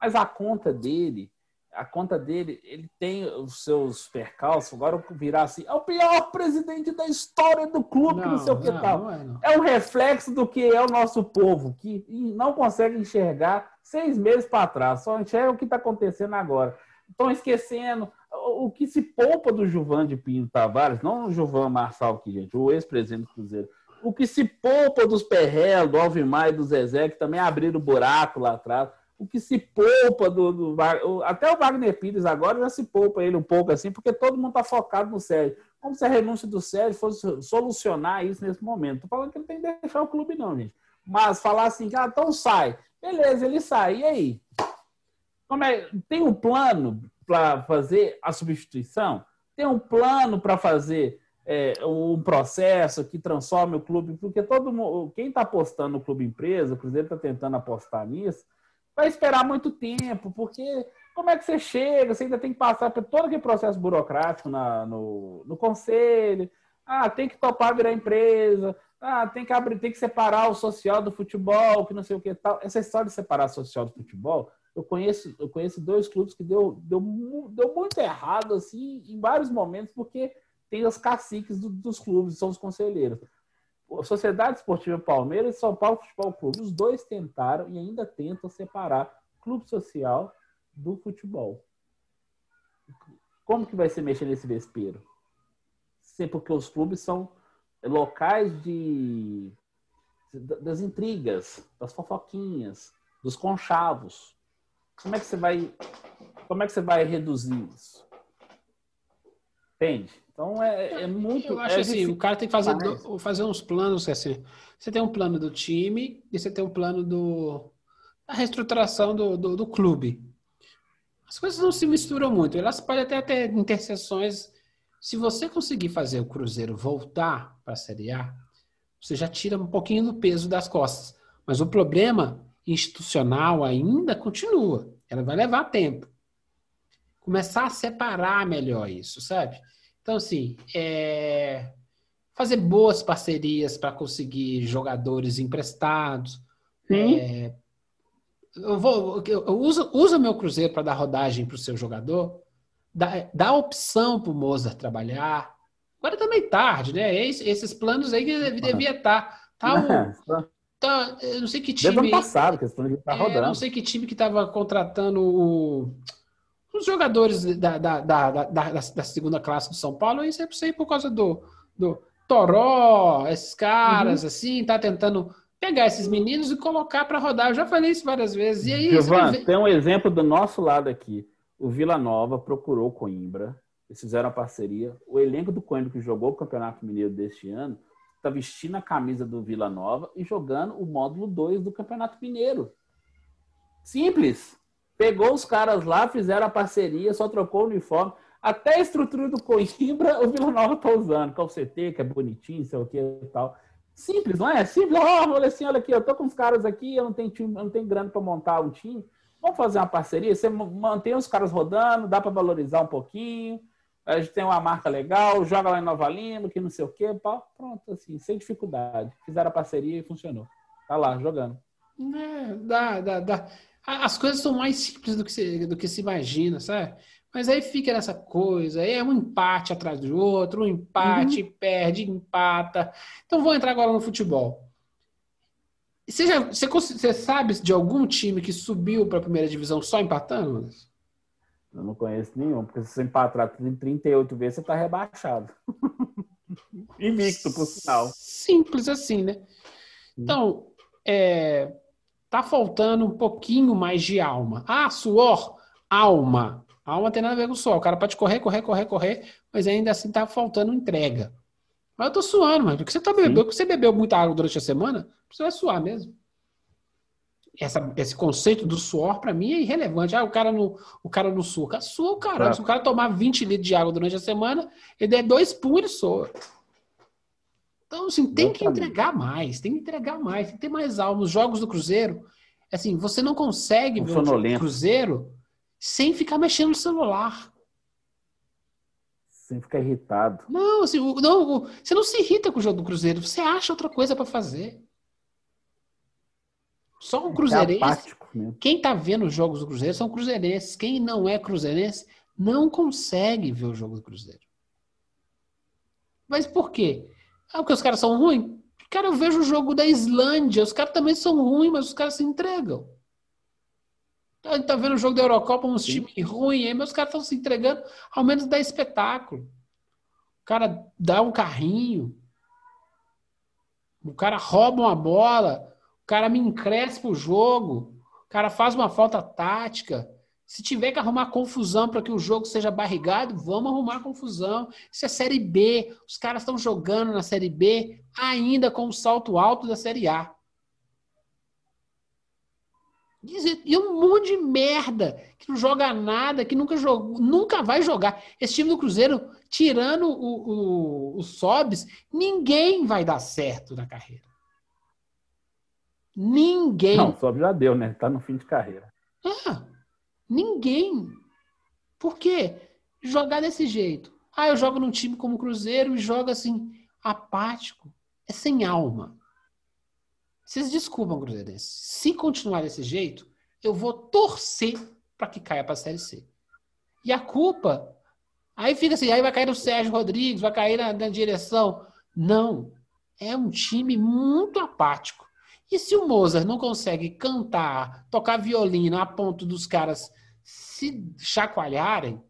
[SPEAKER 2] Mas a conta dele, a conta dele, ele tem os seus percalços. Agora virar assim, é o pior presidente da história do clube, não, não sei o que não, tal. Não é, não. é um reflexo do que é o nosso povo, que não consegue enxergar seis meses para trás, só enxerga o que está acontecendo agora. Estão esquecendo o que se poupa do Juvan de Pinto Tavares, não o Juvan Marçal aqui, gente, o ex-presidente do Cruzeiro. O que se poupa dos Perrel, do Alvimar e do Zezé, que também abriram buraco lá atrás. O que se poupa do, do, Até o Wagner Pires agora já se poupa ele um pouco assim, porque todo mundo está focado no Sérgio. Como se a renúncia do Sérgio fosse solucionar isso nesse momento. Estou falando que ele tem que deixar o clube, não, gente. Mas falar assim, ah, então sai. Beleza, ele sai. E aí? Como é, tem um plano para fazer a substituição? Tem um plano para fazer é, um processo que transforme o clube? Porque todo mundo, quem está apostando no clube empresa, o Cruzeiro está tentando apostar nisso, vai esperar muito tempo, porque como é que você chega? Você ainda tem que passar por todo aquele processo burocrático na, no, no conselho. Ah, tem que topar virar empresa, ah, tem que abrir, tem que separar o social do futebol, que não sei o que tal. Essa história de separar o social do futebol, eu conheço, eu conheço dois clubes que deu, deu, deu muito errado, assim, em vários momentos, porque tem os caciques do, dos clubes, são os conselheiros. Sociedade Esportiva Palmeiras e São Paulo Futebol Clube, os dois tentaram e ainda tentam separar clube social do futebol. Como que vai se mexer nesse vespeiro? Sempre porque os clubes são locais de das intrigas, das fofoquinhas, dos conchavos. Como é que você vai como é que você vai reduzir isso? Entende? Então é, é muito.
[SPEAKER 1] Eu acho
[SPEAKER 2] é
[SPEAKER 1] assim, o cara tem que fazer, do, fazer uns planos assim. Você tem um plano do time e você tem um plano do da reestruturação do, do, do clube. As coisas não se misturam muito. Elas podem até ter interseções. Se você conseguir fazer o Cruzeiro voltar para a Série A, você já tira um pouquinho do peso das costas. Mas o problema institucional ainda continua. Ela vai levar tempo. Começar a separar melhor isso, sabe? Então, assim, é... fazer boas parcerias para conseguir jogadores emprestados. É... Eu vou, eu uso, usa meu Cruzeiro para dar rodagem para o seu jogador, dá, dá opção para o Mozart trabalhar. Agora também tá tarde, né? esses planos aí que devia estar. Tá, tá, tá, eu não sei que time.
[SPEAKER 2] Desde ano passado que esse plano está é, rodando.
[SPEAKER 1] não sei que time que estava contratando o, os jogadores da, da, da, da, da segunda classe do São Paulo. Isso é por causa do, do Toró, esses caras, uhum. assim, tá tentando pegar esses meninos e colocar para rodar. Eu já falei isso várias vezes. E aí,
[SPEAKER 2] Giovana, tem um exemplo do nosso lado aqui. O Vila Nova procurou Coimbra, eles fizeram a parceria. O elenco do Coimbra que jogou o Campeonato Mineiro deste ano está vestindo a camisa do Vila Nova e jogando o módulo 2 do Campeonato Mineiro. Simples. Pegou os caras lá, fizeram a parceria, só trocou o uniforme. Até a estrutura do Coimbra, o Vila Nova tá usando. Com o CT, que é bonitinho, sei o que e tal. Simples, não é? Simples. Oh, olha assim, olha aqui, eu tô com os caras aqui, eu não tenho time, eu não tenho grana para montar um time. Vamos fazer uma parceria? Você mantém os caras rodando, dá para valorizar um pouquinho. A gente tem uma marca legal, joga lá em Nova Lima, que não sei o quê. Pronto, assim, sem dificuldade. Fizeram a parceria e funcionou. Tá lá, jogando.
[SPEAKER 1] É, dá, dá, dá. As coisas são mais simples do que se, do que se imagina, sabe? Mas aí fica nessa coisa, aí é um empate atrás do outro, um empate, uhum. perde, empata. Então vou entrar agora no futebol. Você, já, você, você sabe de algum time que subiu para a primeira divisão só empatando?
[SPEAKER 2] Eu não conheço nenhum, porque se você empatar 38 vezes, você está rebaixado. Invicto, por sinal.
[SPEAKER 1] Simples assim, né? Então, é, tá faltando um pouquinho mais de alma. Ah, suor, alma. Alma tem nada a ver com suor. O cara pode correr, correr, correr, correr, mas ainda assim tá faltando entrega. Mas eu tô suando, mas porque você tá bebendo, porque você bebeu muita água durante a semana, você vai suar mesmo. Essa, esse conceito do suor, para mim, é irrelevante. Ah, o cara no o cara no sua. O cara sua o caramba. Se o cara tomar 20 litros de água durante a semana, ele der dois pum, ele soa. Então, assim, tem que entregar mais, tem que entregar mais, tem que ter mais alma. Os jogos do Cruzeiro, assim, você não consegue ver o Cruzeiro sem ficar mexendo no celular.
[SPEAKER 2] Sem ficar irritado.
[SPEAKER 1] Não, assim, não, você não se irrita com o jogo do Cruzeiro, você acha outra coisa para fazer. Só um é cruzeirense. É quem tá vendo os jogos do Cruzeiro são cruzeirenses. Quem não é cruzeirense não consegue ver o jogo do Cruzeiro. Mas por quê? Ah, porque os caras são ruins? Cara, eu vejo o jogo da Islândia, os caras também são ruins, mas os caras se entregam. A gente tá vendo o jogo da Eurocopa, uns times ruins aí, mas os caras estão se entregando, ao menos dá espetáculo. O cara dá um carrinho, o cara rouba uma bola, o cara me encrespa o jogo, o cara faz uma falta tática, se tiver que arrumar confusão para que o jogo seja barrigado, vamos arrumar confusão. Isso é Série B. Os caras estão jogando na Série B ainda com o salto alto da Série A. E um monte de merda que não joga nada, que nunca jogou, nunca vai jogar. Esse time do Cruzeiro, tirando o, o, o Sobs, ninguém vai dar certo na carreira. Ninguém.
[SPEAKER 2] Não, o Sobs já deu, né? Tá no fim de carreira.
[SPEAKER 1] Ah, Ninguém. Por quê? Jogar desse jeito. Ah, eu jogo num time como o Cruzeiro e joga assim, apático. é sem alma. Vocês desculpam, Cruzeirense. Se continuar desse jeito, eu vou torcer para que caia para a Série C. E a culpa. Aí fica assim, aí vai cair no Sérgio Rodrigues, vai cair na, na direção. Não. É um time muito apático. E se o Mozart não consegue cantar, tocar violino a ponto dos caras se chacoalharem,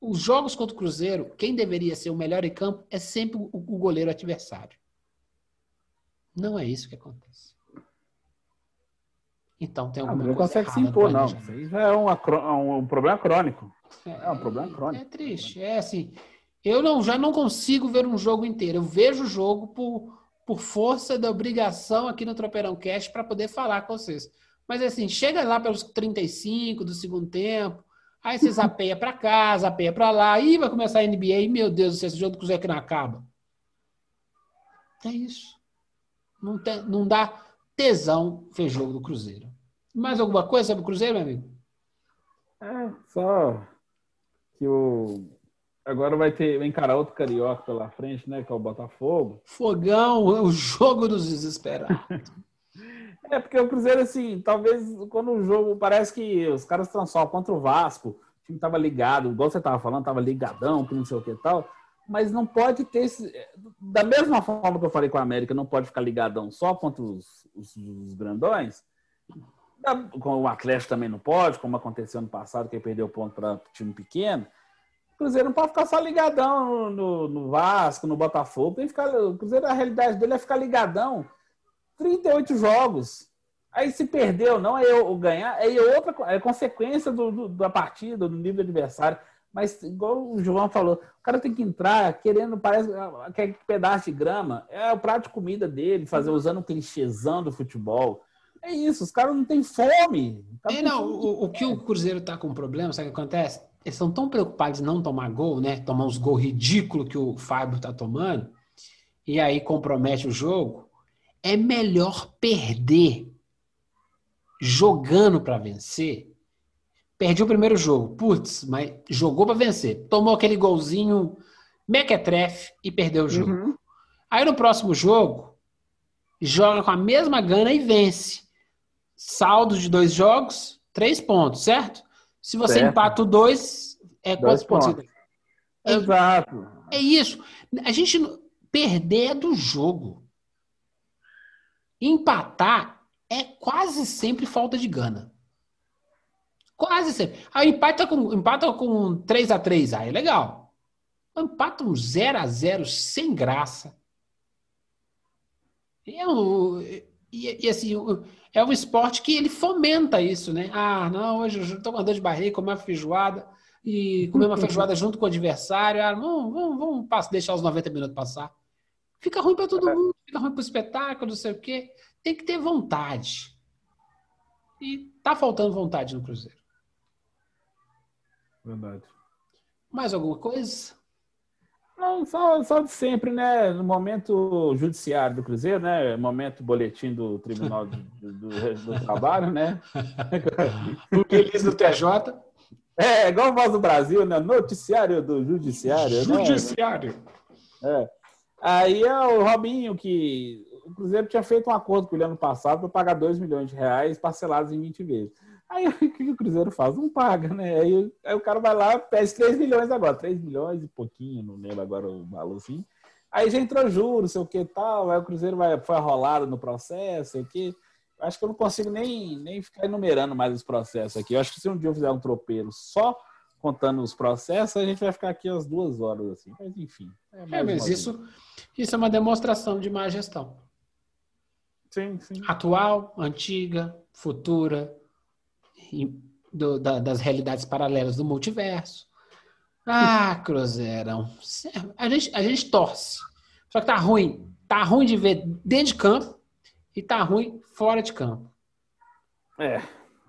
[SPEAKER 1] os jogos contra o Cruzeiro, quem deveria ser o melhor em campo é sempre o, o goleiro adversário. Não é isso que acontece. Então tem alguma
[SPEAKER 2] ah, não
[SPEAKER 1] coisa
[SPEAKER 2] consegue se impor, não. Isso aí já é um, um problema crônico. É, é um problema crônico.
[SPEAKER 1] É triste. É assim. Eu não, já não consigo ver um jogo inteiro. Eu vejo o jogo por, por força da obrigação aqui no Tropeirão Cast para poder falar com vocês. Mas assim, chega lá pelos 35 do segundo tempo, aí você zapeia para cá, zapeia para lá, aí vai começar a NBA, e meu Deus do céu, esse jogo do Cruzeiro que não acaba. É isso. Não, tem, não dá tesão ver jogo do Cruzeiro. Mais alguma coisa sobre o Cruzeiro, meu amigo?
[SPEAKER 2] É, só que o. Agora vai ter, vai encarar outro carioca pela frente, né? Que é o Botafogo.
[SPEAKER 1] Fogão, o jogo dos desesperados.
[SPEAKER 2] é, porque o Cruzeiro, assim, talvez quando o jogo parece que os caras transformam contra o Vasco, o time tava ligado, igual você tava falando, tava ligadão, que não sei o que e tal mas não pode ter esse. Da mesma forma que eu falei com a América, não pode ficar ligadão só contra os, os, os grandões. Com o Atlético também não pode, como aconteceu no passado, que perdeu ponto para time pequeno. O Cruzeiro não pode ficar só ligadão no, no Vasco, no Botafogo. Tem que ficar, o Cruzeiro, a realidade dele é ficar ligadão 38 jogos. Aí se perdeu, não é eu ganhar, é outra é consequência do, do, da partida, do nível adversário. Mas, igual o João falou, o cara tem que entrar querendo, parece que é pedaço de grama. É o prato de comida dele, fazer usando o clichêzão do futebol. É isso, os caras não têm fome.
[SPEAKER 1] Tá é, não, o, o, que o Cruzeiro tá com problema, sabe o que acontece? Eles estão tão preocupados em não tomar gol, né? Tomar uns gols ridículos que o Fábio tá tomando, e aí compromete o jogo. É melhor perder jogando para vencer Perdi o primeiro jogo. Putz, mas jogou para vencer. Tomou aquele golzinho mequetrefe e perdeu o jogo. Uhum. Aí no próximo jogo, joga com a mesma gana e vence. Saldo de dois jogos, três pontos, certo? Se você certo. empata o dois, é dois quantos pontos? pontos?
[SPEAKER 2] É, Exato.
[SPEAKER 1] É isso. A gente perder é do jogo. Empatar é quase sempre falta de gana. Quase sempre. Aí empata com, empata com 3 a 3 aí é legal. Empata um 0 a 0 sem graça. Um, e, e, assim, é um esporte que ele fomenta isso, né? Ah, não, hoje eu estou com dor de barriga, comer uma feijoada e comer uma feijoada junto com o adversário. Ah, vamos, vamos, vamos deixar os 90 minutos passar. Fica ruim para todo mundo, fica ruim para o espetáculo, não sei o quê. Tem que ter vontade. E tá faltando vontade no Cruzeiro.
[SPEAKER 2] Verdade.
[SPEAKER 1] Mais alguma coisa?
[SPEAKER 2] Não, só, só de sempre, né? No momento judiciário do Cruzeiro, né? Momento boletim do Tribunal do, do, do Trabalho, né?
[SPEAKER 1] release do TJ.
[SPEAKER 2] É, igual a voz do Brasil, né? Noticiário do Judiciário.
[SPEAKER 1] Né? Judiciário.
[SPEAKER 2] Né? É. Aí é o Robinho que. O Cruzeiro tinha feito um acordo com ele ano passado para pagar 2 milhões de reais parcelados em 20 vezes. Aí o que o Cruzeiro faz? Não paga, né? Aí, aí o cara vai lá, pede 3 milhões agora, 3 milhões e pouquinho, não lembro agora o valor. Aí já entrou juros, sei o que tal, aí o Cruzeiro vai, foi arrolado no processo, sei o que. Acho que eu não consigo nem, nem ficar enumerando mais os processos aqui. Eu acho que se um dia eu fizer um tropeiro só contando os processos, a gente vai ficar aqui umas duas horas, assim. Mas enfim.
[SPEAKER 1] É, é mas isso, isso é uma demonstração de má gestão.
[SPEAKER 2] Sim, sim.
[SPEAKER 1] Atual, antiga, futura, do, da, das realidades paralelas do multiverso. Ah, Cruzeirão. A gente, a gente torce. Só que tá ruim. Tá ruim de ver dentro de campo e tá ruim fora de campo.
[SPEAKER 2] É.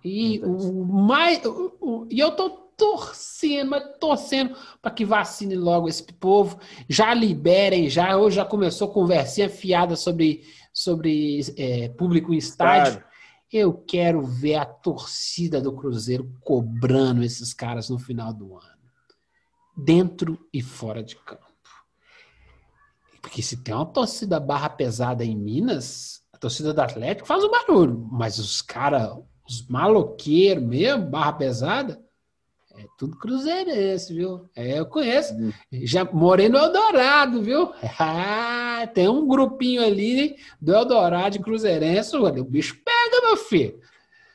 [SPEAKER 1] E o mais. O, o, e eu tô torcendo, mas torcendo para que vacine logo esse povo. Já liberem, já. Hoje já começou conversinha fiada sobre, sobre é, público em estádio. Claro. Eu quero ver a torcida do Cruzeiro cobrando esses caras no final do ano, dentro e fora de campo. Porque se tem uma torcida barra pesada em Minas, a torcida do Atlético faz um barulho. Mas os caras, os maloqueiros mesmo, barra pesada, é tudo cruzeirense, viu? É, eu conheço. Já morei no Eldorado, viu? Ah, tem um grupinho ali do Eldorado de cruzeirense. olha, O bicho pega, meu filho.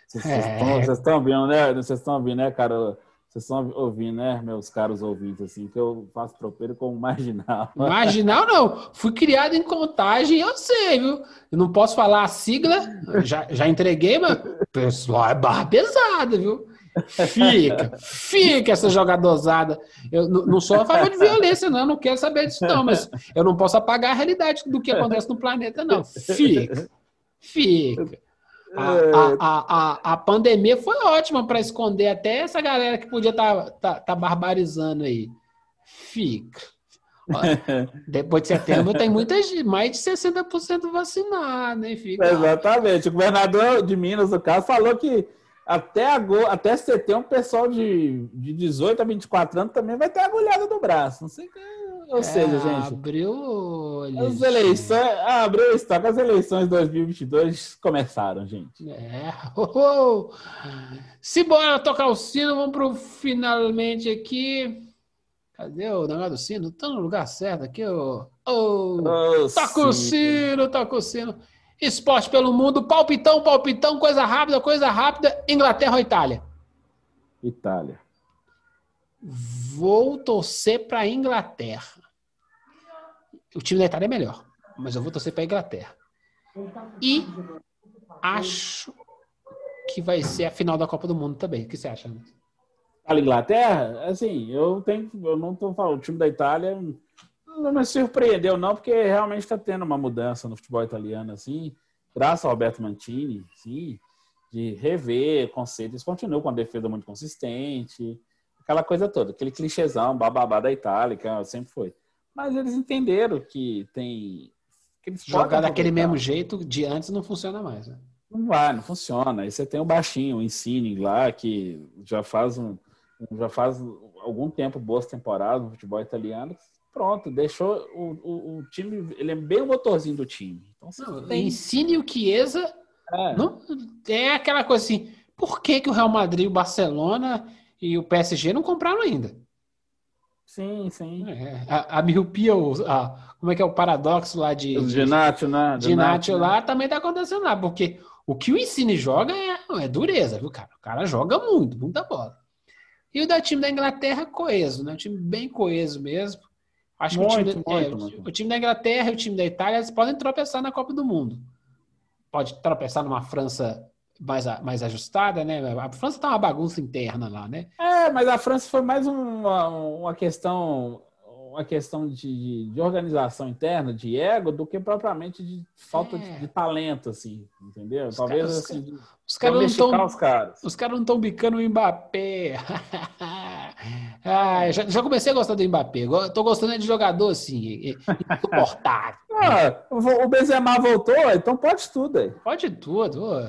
[SPEAKER 2] Vocês
[SPEAKER 1] É.
[SPEAKER 2] estão ouvindo, né? Vocês estão ouvindo, né, cara? Vocês estão ouvindo, né, meus caros ouvintes, assim, que eu faço tropeiro como marginal.
[SPEAKER 1] Marginal não. Fui criado em contagem, eu sei, viu? Eu não posso falar a sigla, já, já entreguei, mas pessoal é barra pesada, viu? Fica, fica essa jogadosada. Eu não sou a favor de violência, não, não quero saber disso, não, mas eu não posso apagar a realidade do que acontece no planeta, não. Fica, fica. A, a, a, a, a pandemia foi ótima para esconder até essa galera que podia estar tá, tá barbarizando aí. Fica. Depois de setembro tem muita gente, mais de 60% vacinado, hein? Fica.
[SPEAKER 2] Exatamente. O governador de Minas, no caso, falou que até, ago- até setembro o pessoal de, de 18 a 24 anos também vai ter agulhada no braço. Não sei o que. Ou seja,
[SPEAKER 1] É,
[SPEAKER 2] gente,
[SPEAKER 1] Abriu olho.
[SPEAKER 2] as eleições. Ah, abriu o estoque, as eleições 2022 começaram, gente.
[SPEAKER 1] É. Oh, oh. Se bora tocar o sino, vamos pro finalmente aqui. Cadê o negócio do sino? Tá no lugar certo aqui, ô. Oh.
[SPEAKER 2] Oh,
[SPEAKER 1] Toca o sino, toca o sino. Esporte pelo mundo, palpitão, palpitão, coisa rápida, coisa rápida. Inglaterra ou Itália?
[SPEAKER 2] Itália.
[SPEAKER 1] Vou torcer para Inglaterra. O time da Itália é melhor, mas eu vou torcer para Inglaterra. E acho que vai ser a final da Copa do Mundo também. O que você acha?
[SPEAKER 2] A Inglaterra, assim, eu tenho, eu não tô falando, o time da Itália não me surpreendeu não, porque realmente está tendo uma mudança no futebol italiano, assim, graças ao Alberto Mantini, sim, de rever conceitos, eles continuam com uma defesa muito consistente, aquela coisa toda, aquele clichêzão, bababá da Itália, que sempre foi. Mas eles entenderam que tem... Que
[SPEAKER 1] Jogar daquele mesmo jeito de antes não funciona mais. Né?
[SPEAKER 2] Não vai, não funciona. Aí você tem o baixinho, o Insigne lá, que já faz um, já faz algum tempo boas temporadas no futebol italiano. Pronto, deixou o, o, o time, ele é bem o motorzinho do time. Então
[SPEAKER 1] Não,
[SPEAKER 2] tem,
[SPEAKER 1] Ensine o Chiesa.
[SPEAKER 2] é,
[SPEAKER 1] Não, é aquela coisa assim. Por que, que o Real Madrid, o Barcelona e o PSG não compraram ainda?
[SPEAKER 2] sim, sim.
[SPEAKER 1] É, a, a miopia, o- a- como é que é o paradoxo lá de,
[SPEAKER 2] O
[SPEAKER 1] de,
[SPEAKER 2] Ginátio, né?
[SPEAKER 1] de Nacho lá também tá acontecendo lá, porque o que o Ensine joga é, é dureza, viu, cara? O cara joga muito, muita bola. E o da time da Inglaterra, coeso, né? Um time bem coeso mesmo. Acho que o time,
[SPEAKER 2] Muito,
[SPEAKER 1] da- é,
[SPEAKER 2] muito,
[SPEAKER 1] o-
[SPEAKER 2] muito.
[SPEAKER 1] o time da Inglaterra e o time da Itália eles podem tropeçar na Copa do Mundo. Pode tropeçar numa França mais, mais ajustada, né? A França tá uma bagunça interna lá, né?
[SPEAKER 2] É, mas a França foi mais uma, uma questão uma questão de, de organização interna, de ego, do que propriamente de falta
[SPEAKER 1] É.
[SPEAKER 2] de, de talento, assim, entendeu?
[SPEAKER 1] Os
[SPEAKER 2] Talvez
[SPEAKER 1] caras-
[SPEAKER 2] assim,
[SPEAKER 1] Os caras não estão
[SPEAKER 2] os caras.
[SPEAKER 1] Os caras não estão bicando o Mbappé. ah, já, já comecei a gostar do Mbappé. Tô gostando de jogador assim, insuportável.
[SPEAKER 2] Ah, o o Benzema voltou, então pode tudo aí.
[SPEAKER 1] Pode tudo.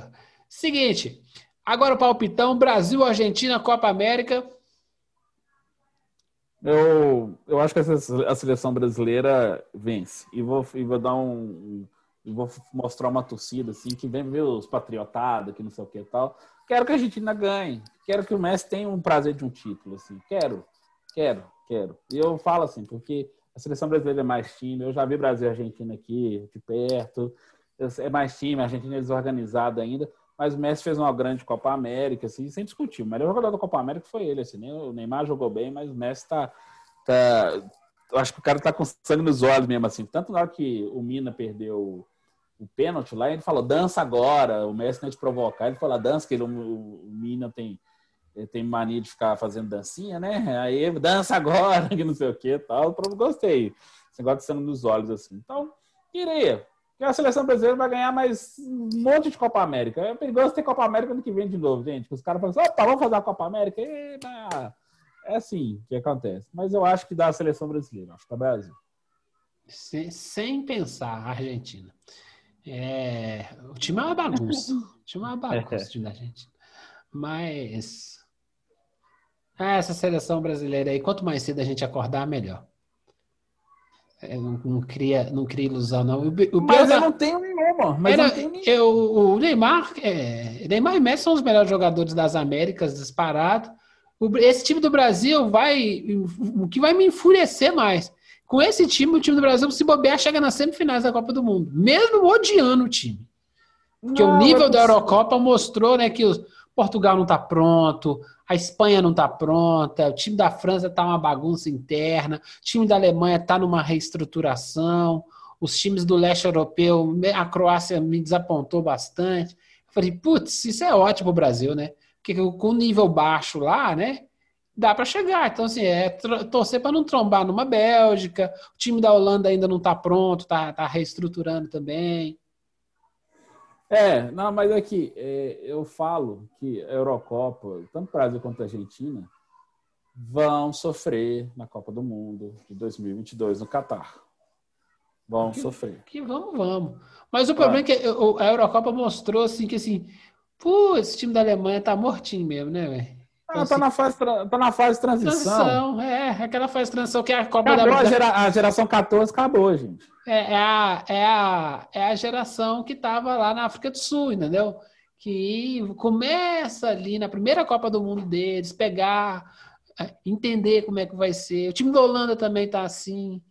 [SPEAKER 1] Seguinte, agora o palpitão: Brasil, Argentina, Copa América.
[SPEAKER 2] Eu, eu acho que a seleção brasileira vence. E vou, e vou dar um. vou mostrar uma torcida assim, que vem ver os patriotados, que não sei o que e tal. Quero que a Argentina ganhe. Quero que o Messi tenha um prazer de um título. Assim. Quero, quero, quero. E eu falo assim, porque a seleção brasileira é mais time. Eu já vi Brasil e Argentina aqui, de perto. É mais time, a Argentina é desorganizada ainda. Mas o Messi fez uma grande Copa América, assim, sem discutir. O melhor jogador da Copa América foi ele, assim, o Neymar jogou bem, mas o Messi tá, tá acho que o cara tá com sangue nos olhos mesmo, assim. Tanto na hora que o Mina perdeu o pênalti lá, ele falou, dança agora. O Messi não de provocar, ele falou, dança, que ele, o, o Mina tem, tem mania de ficar fazendo dancinha, né? Aí, dança agora, que não sei o que tal. Eu gostei. Esse negócio de sangue nos olhos, assim. Então, queria. Que a seleção brasileira vai ganhar mais um monte de Copa América. É perigoso ter Copa América ano que vem de novo, gente. Os caras falam assim, opa, vamos fazer a Copa América? Eba! É assim que acontece. Mas eu acho que dá a seleção brasileira, acho que dá Brasil.
[SPEAKER 1] Sem, sem pensar, Argentina. É, o time é uma bagunça. O time é uma bagunça, o time da Argentina. Mas. ah, essa seleção brasileira aí, quanto mais cedo a gente acordar, melhor. É, não, não, cria, não cria ilusão, não. O,
[SPEAKER 2] o mas eu não tenho nenhuma. Mas
[SPEAKER 1] era,
[SPEAKER 2] eu
[SPEAKER 1] tenho nenhuma. Eu, o Neymar, é, Neymar e Messi são os melhores jogadores das Américas, disparado. O, esse time do Brasil vai. O que vai me enfurecer mais. Com esse time, o time do Brasil, se bobear, chega nas semifinais da Copa do Mundo. Mesmo odiando o time. Porque não, o nível da Eurocopa mostrou né, que o Portugal não está pronto, a Espanha não está pronta, o time da França está uma bagunça interna, o time da Alemanha está numa reestruturação, os times do leste europeu, a Croácia me desapontou bastante. Eu falei, putz, isso é ótimo o Brasil, né? Porque com nível baixo lá, né? Dá para chegar. Então, assim, é torcer para não trombar numa Bélgica. O time da Holanda ainda não está pronto, está tá reestruturando também.
[SPEAKER 2] É, não, mas aqui, é, eu falo que a Eurocopa, tanto Brasil quanto a Argentina, vão sofrer na Copa do Mundo de 2022 no Catar. Vão
[SPEAKER 1] que,
[SPEAKER 2] sofrer.
[SPEAKER 1] Que vamos, vamos. Mas o problema é que a Eurocopa mostrou assim que assim, pô, esse time da Alemanha tá mortinho mesmo, né, velho?
[SPEAKER 2] Então, ah, tá, assim, na fase, tá na fase de transição.
[SPEAKER 1] transição. É, aquela fase de transição que é a Copa
[SPEAKER 2] acabou da... A, gera, a geração 14 acabou, gente.
[SPEAKER 1] É, é, a, é, a, é a geração que estava lá na África do Sul, entendeu? Que começa ali na primeira Copa do Mundo deles, pegar, é, entender como é que vai ser. O time da Holanda também está assim.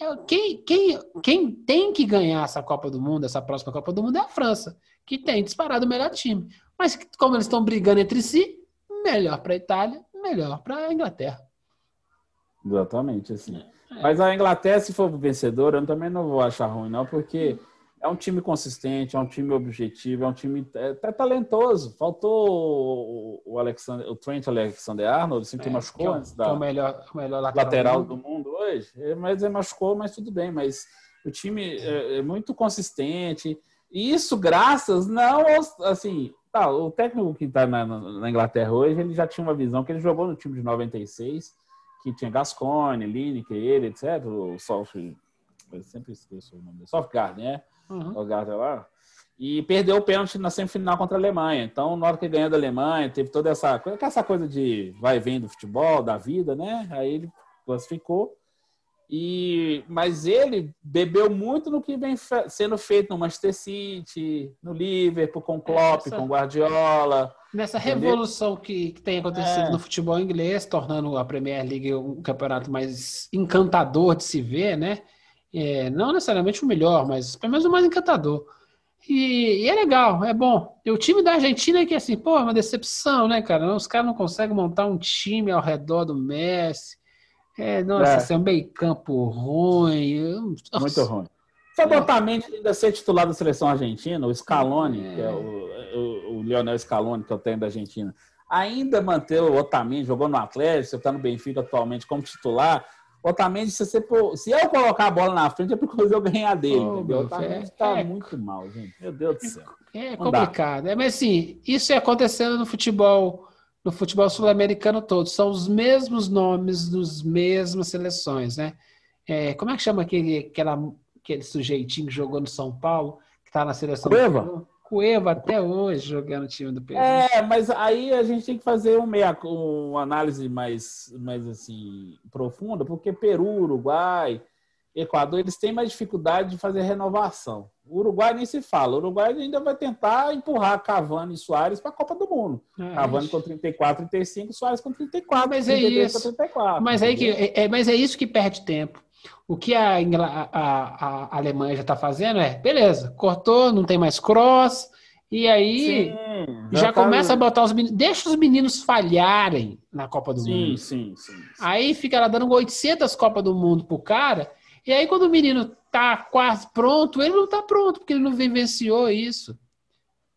[SPEAKER 1] É, quem, quem, quem tem que ganhar essa Copa do Mundo, essa próxima Copa do Mundo, é a França, que tem disparado o melhor time. Mas como eles estão brigando entre si, melhor para a Itália, melhor para a Inglaterra.
[SPEAKER 2] Exatamente, assim. É. Mas a Inglaterra, se for vencedor, eu também não vou achar ruim, não, porque é um time consistente, é um time objetivo, é um time até talentoso. Faltou o, Alexander, o Trent Alexander-Arnold, assim, que é, machucou que é, antes da,
[SPEAKER 1] é o melhor, o melhor
[SPEAKER 2] lateral, lateral do, mundo. do mundo hoje. É, mas ele machucou, mas tudo bem. Mas o time é, é muito consistente. E isso graças, não, assim, Tá, o técnico que está na, na, Inglaterra hoje, ele já tinha uma visão que ele jogou no time de 96, que tinha Gascone, Lineker, ele, etc. O South, eu sempre esqueço o nome dele, Southgard, né? Uhum. O Gardner lá. E perdeu o pênalti na semifinal contra a Alemanha. Então, na hora que ganhou da Alemanha, teve toda essa coisa, essa coisa de vai e vem do futebol, da vida, né? Aí ele classificou. E, mas ele bebeu muito no que vem sendo feito no Manchester City, no Liverpool, com Klopp, Essa, com Guardiola.
[SPEAKER 1] Nessa revolução que, que, tem acontecido é. no futebol inglês, tornando a Premier League um campeonato mais encantador de se ver, né? É, não necessariamente o melhor, mas pelo menos o mais encantador. E, e, é legal, é bom. E o time da Argentina é que assim, pô, é uma decepção, né, cara? Os caras não conseguem montar um time ao redor do Messi. É, nossa, é. Assim, é um meio campo ruim.
[SPEAKER 2] Nossa. Muito ruim. Só botar a mente ainda ser titular da seleção argentina, o Scaloni, é. que é o, o, o Lionel Scaloni, que eu tenho da Argentina, ainda manter o Otamendi, jogou no Atlético, você está no Benfica atualmente como titular. Otamendi, se, você, se eu colocar a bola na frente, é porque eu ganhar dele. Oh, entendeu? O Otamendi está é, muito mal, gente. Meu Deus do céu.
[SPEAKER 1] É, complicado. É, mas assim, isso é acontecendo no futebol no futebol sul-americano todo. São os mesmos nomes dos mesmas seleções, né? É, como é que chama aquele, aquela, aquele sujeitinho que jogou no São Paulo, que está na seleção
[SPEAKER 2] Cueva?
[SPEAKER 1] do Cueva até hoje jogando no time do Peru.
[SPEAKER 2] É, mas aí a gente tem que fazer um meia, uma análise mais, mais assim, profunda, porque Peru, Uruguai, Equador, eles têm mais dificuldade de fazer renovação. O Uruguai nem se fala. O Uruguai ainda vai tentar empurrar Cavani e Soares para a Copa do Mundo. É, Cavani com 34, 35, Soares com 34.
[SPEAKER 1] Mas é isso. 34, mas, aí que, é, é, mas é isso que perde tempo. O que a, a, a, a Alemanha já está fazendo é, beleza, cortou, não tem mais cross, e aí sim, já, já tá... começa a botar os meninos, deixa os meninos falharem na Copa do
[SPEAKER 2] sim,
[SPEAKER 1] Mundo.
[SPEAKER 2] Sim, sim, sim.
[SPEAKER 1] Aí fica lá dando 800 Copa do Mundo pro cara, e aí quando o menino tá quase pronto, ele não tá pronto, porque ele não vivenciou isso.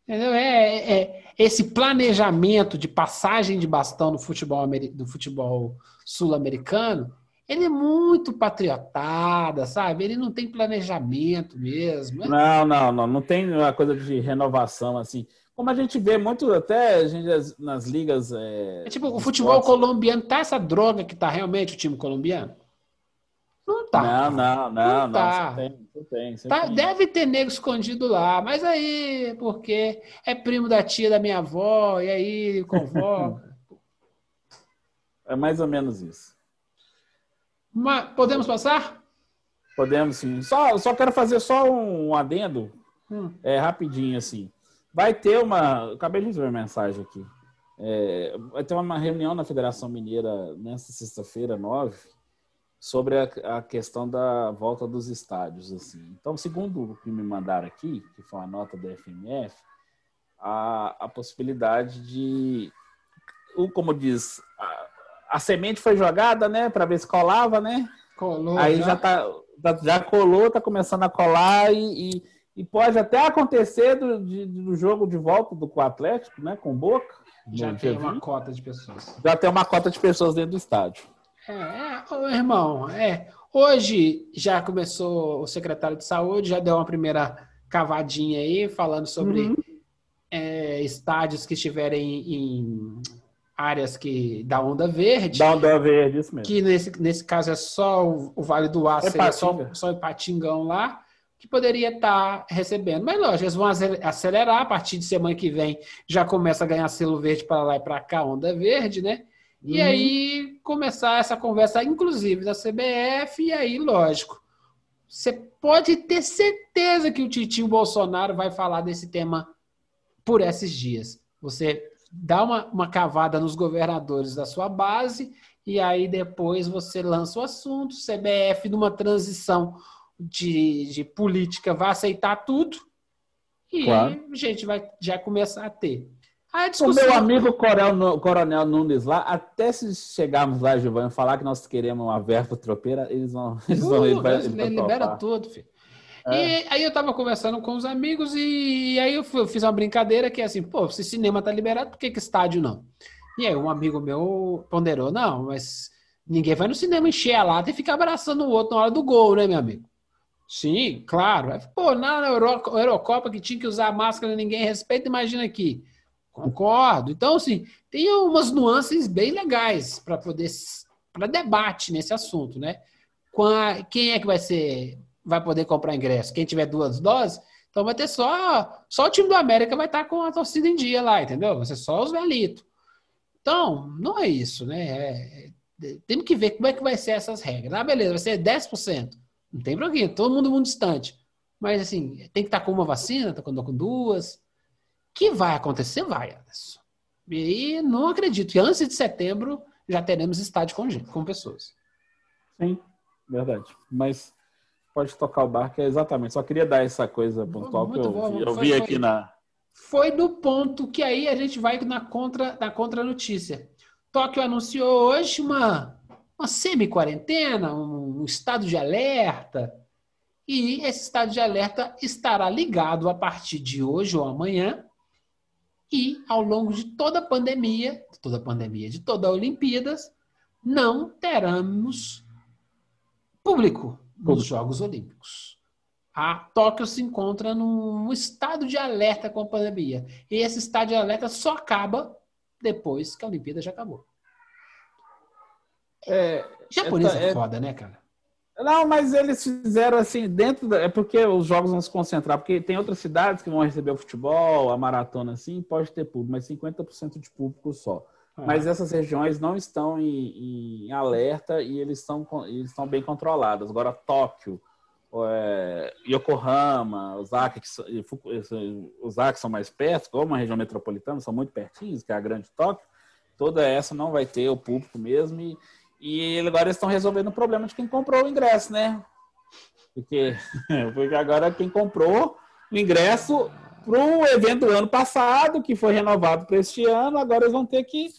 [SPEAKER 1] Entendeu? É, é, é esse planejamento de passagem de bastão no futebol, do futebol sul-americano, ele é muito patriotada, sabe? Ele não tem planejamento mesmo.
[SPEAKER 2] Não, não, não. Não tem uma coisa de renovação assim. Como a gente vê muito até a gente, nas ligas. É,
[SPEAKER 1] é tipo, o futebol colombiano tá essa droga que tá realmente o time colombiano? Não tá.
[SPEAKER 2] Não, não, não, não. Tá. Você tem, você tem, você
[SPEAKER 1] tá,
[SPEAKER 2] tem.
[SPEAKER 1] Deve ter nego escondido lá, mas aí, porque é primo da tia da minha avó, e aí convoca.
[SPEAKER 2] é mais ou menos isso.
[SPEAKER 1] Mas, podemos passar?
[SPEAKER 2] Podemos sim. Só, só quero fazer só um adendo, hum. é, rapidinho assim. Vai ter uma. Acabei de receber uma mensagem aqui. É, vai ter uma reunião na Federação Mineira nesta sexta-feira, 9, sobre a, a, questão da volta dos estádios. Assim. Então, segundo o que me mandaram aqui, que foi uma nota da FMF, a, a possibilidade de, como diz, a, a semente foi jogada, né, para ver se colava, né? Colou. Aí já, já tá, já colou, tá começando a colar e, e, e pode até acontecer do, de, do jogo de volta do com o Atlético, né, com o Boca.
[SPEAKER 1] Já tem uma cota de pessoas.
[SPEAKER 2] Já tem uma cota de pessoas dentro do estádio.
[SPEAKER 1] É, é irmão, é. Hoje já começou o secretário de saúde, já deu uma primeira cavadinha aí, falando sobre uhum. é, estádios que estiverem em áreas que da onda verde.
[SPEAKER 2] Da onda verde, isso mesmo.
[SPEAKER 1] Que nesse, nesse caso é só o, o Vale do Aço, é só, só o Patingão lá, que poderia estar tá recebendo. Mas lógico, eles vão acelerar, a partir de semana que vem já começa a ganhar selo verde para lá e para cá, onda verde, né? E uhum. aí começar essa conversa, inclusive da CBF, e aí, lógico, você pode ter certeza que o Titinho Bolsonaro vai falar desse tema por esses dias. Você dá uma, uma cavada nos governadores da sua base e aí depois você lança o assunto. CBF, numa transição de, de política, vai aceitar tudo e claro. a gente vai já começar a ter.
[SPEAKER 2] O meu amigo Coronel, Coronel Nunes lá, até se chegarmos lá, Giovanni, falar que nós queremos uma verba tropeira, eles vão. Eles vão uh,
[SPEAKER 1] ele, ele libera tudo, filho. É. E aí eu tava conversando com os amigos e aí eu fiz uma brincadeira que é assim, pô, se cinema tá liberado, por que, que estádio não? E aí um amigo meu ponderou, não, mas ninguém vai no cinema encher a lata e ficar abraçando o outro na hora do gol, né, meu amigo? Sim, claro. Pô, na Euro, Eurocopa que tinha que usar máscara ninguém respeita, imagina aqui. Concordo. Então, assim, tem umas nuances bem legais para poder para debate nesse assunto, né? Quem é que vai ser vai poder comprar ingresso. Quem tiver duas doses, então vai ter só. Só o time do América vai estar com a torcida em dia lá, entendeu? Vai ser só os velitos. Então, não é isso, né? É, é, temos que ver como é que vai ser essas regras. Ah, beleza, vai ser 10%. Não tem problema, todo mundo muito distante. Mas, assim, tem que estar com uma vacina, tá com duas. Que vai acontecer, vai, Anderson. E não acredito que antes de setembro já teremos estádio com, gente, com pessoas.
[SPEAKER 2] Sim, verdade. Mas pode tocar o barco, é exatamente. Só queria dar essa coisa pontual Muito que eu, bom. eu vi foi, aqui na.
[SPEAKER 1] Foi do ponto que aí a gente vai na contra, na contra notícia. Tóquio anunciou hoje uma, uma semi-quarentena, um, um estado de alerta. E esse estado de alerta estará ligado a partir de hoje ou amanhã. E ao longo de toda a pandemia, toda a pandemia, de toda a Olimpíadas, não teremos público nos Jogos Olímpicos. A Tóquio se encontra num estado de alerta com a pandemia. E esse estado de alerta só acaba depois que a Olimpíada já acabou. É, Japonês é, é foda, né, cara?
[SPEAKER 2] Não, mas eles fizeram assim, dentro da, É porque os jogos vão se concentrar, porque tem outras cidades que vão receber o futebol, a maratona, assim, pode ter público, mas 50% de público só. Mas essas regiões não estão em, em alerta e eles estão, eles estão bem controladas. Agora, Tóquio, é, Yokohama, Osaka, que, Osaka que são mais perto, como uma região metropolitana, são muito pertinhos, que é a grande Tóquio, toda essa não vai ter o público mesmo. E, e agora eles estão resolvendo o problema de quem comprou o ingresso, né? Porque, porque agora quem comprou o ingresso para o evento do ano passado, que foi renovado para este ano, agora eles vão ter que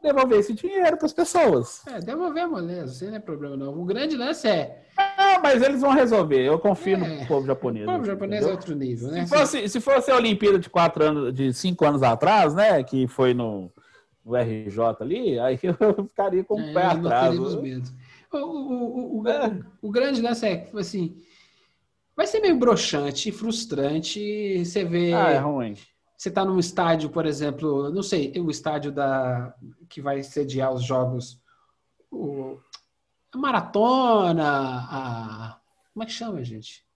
[SPEAKER 2] devolver esse dinheiro para as pessoas.
[SPEAKER 1] É, devolver moleza, isso não é problema não. O grande lance é.
[SPEAKER 2] Ah, mas eles vão resolver. Eu confio é, no povo japonês.
[SPEAKER 1] O povo japonês entendeu? é outro nível, né?
[SPEAKER 2] Se fosse, se fosse a Olimpíada de quatro anos, de cinco anos atrás, né? Que foi no, no RJ ali, aí eu ficaria com o é, pé atrás.
[SPEAKER 1] O, o, o, é. o, grande lance é tipo assim. Vai ser meio broxante, frustrante. Você vê.
[SPEAKER 2] Ah, é ruim
[SPEAKER 1] você está num estádio, por exemplo, não sei, o estádio da que vai sediar os jogos, o, a maratona, a como é que chama, gente?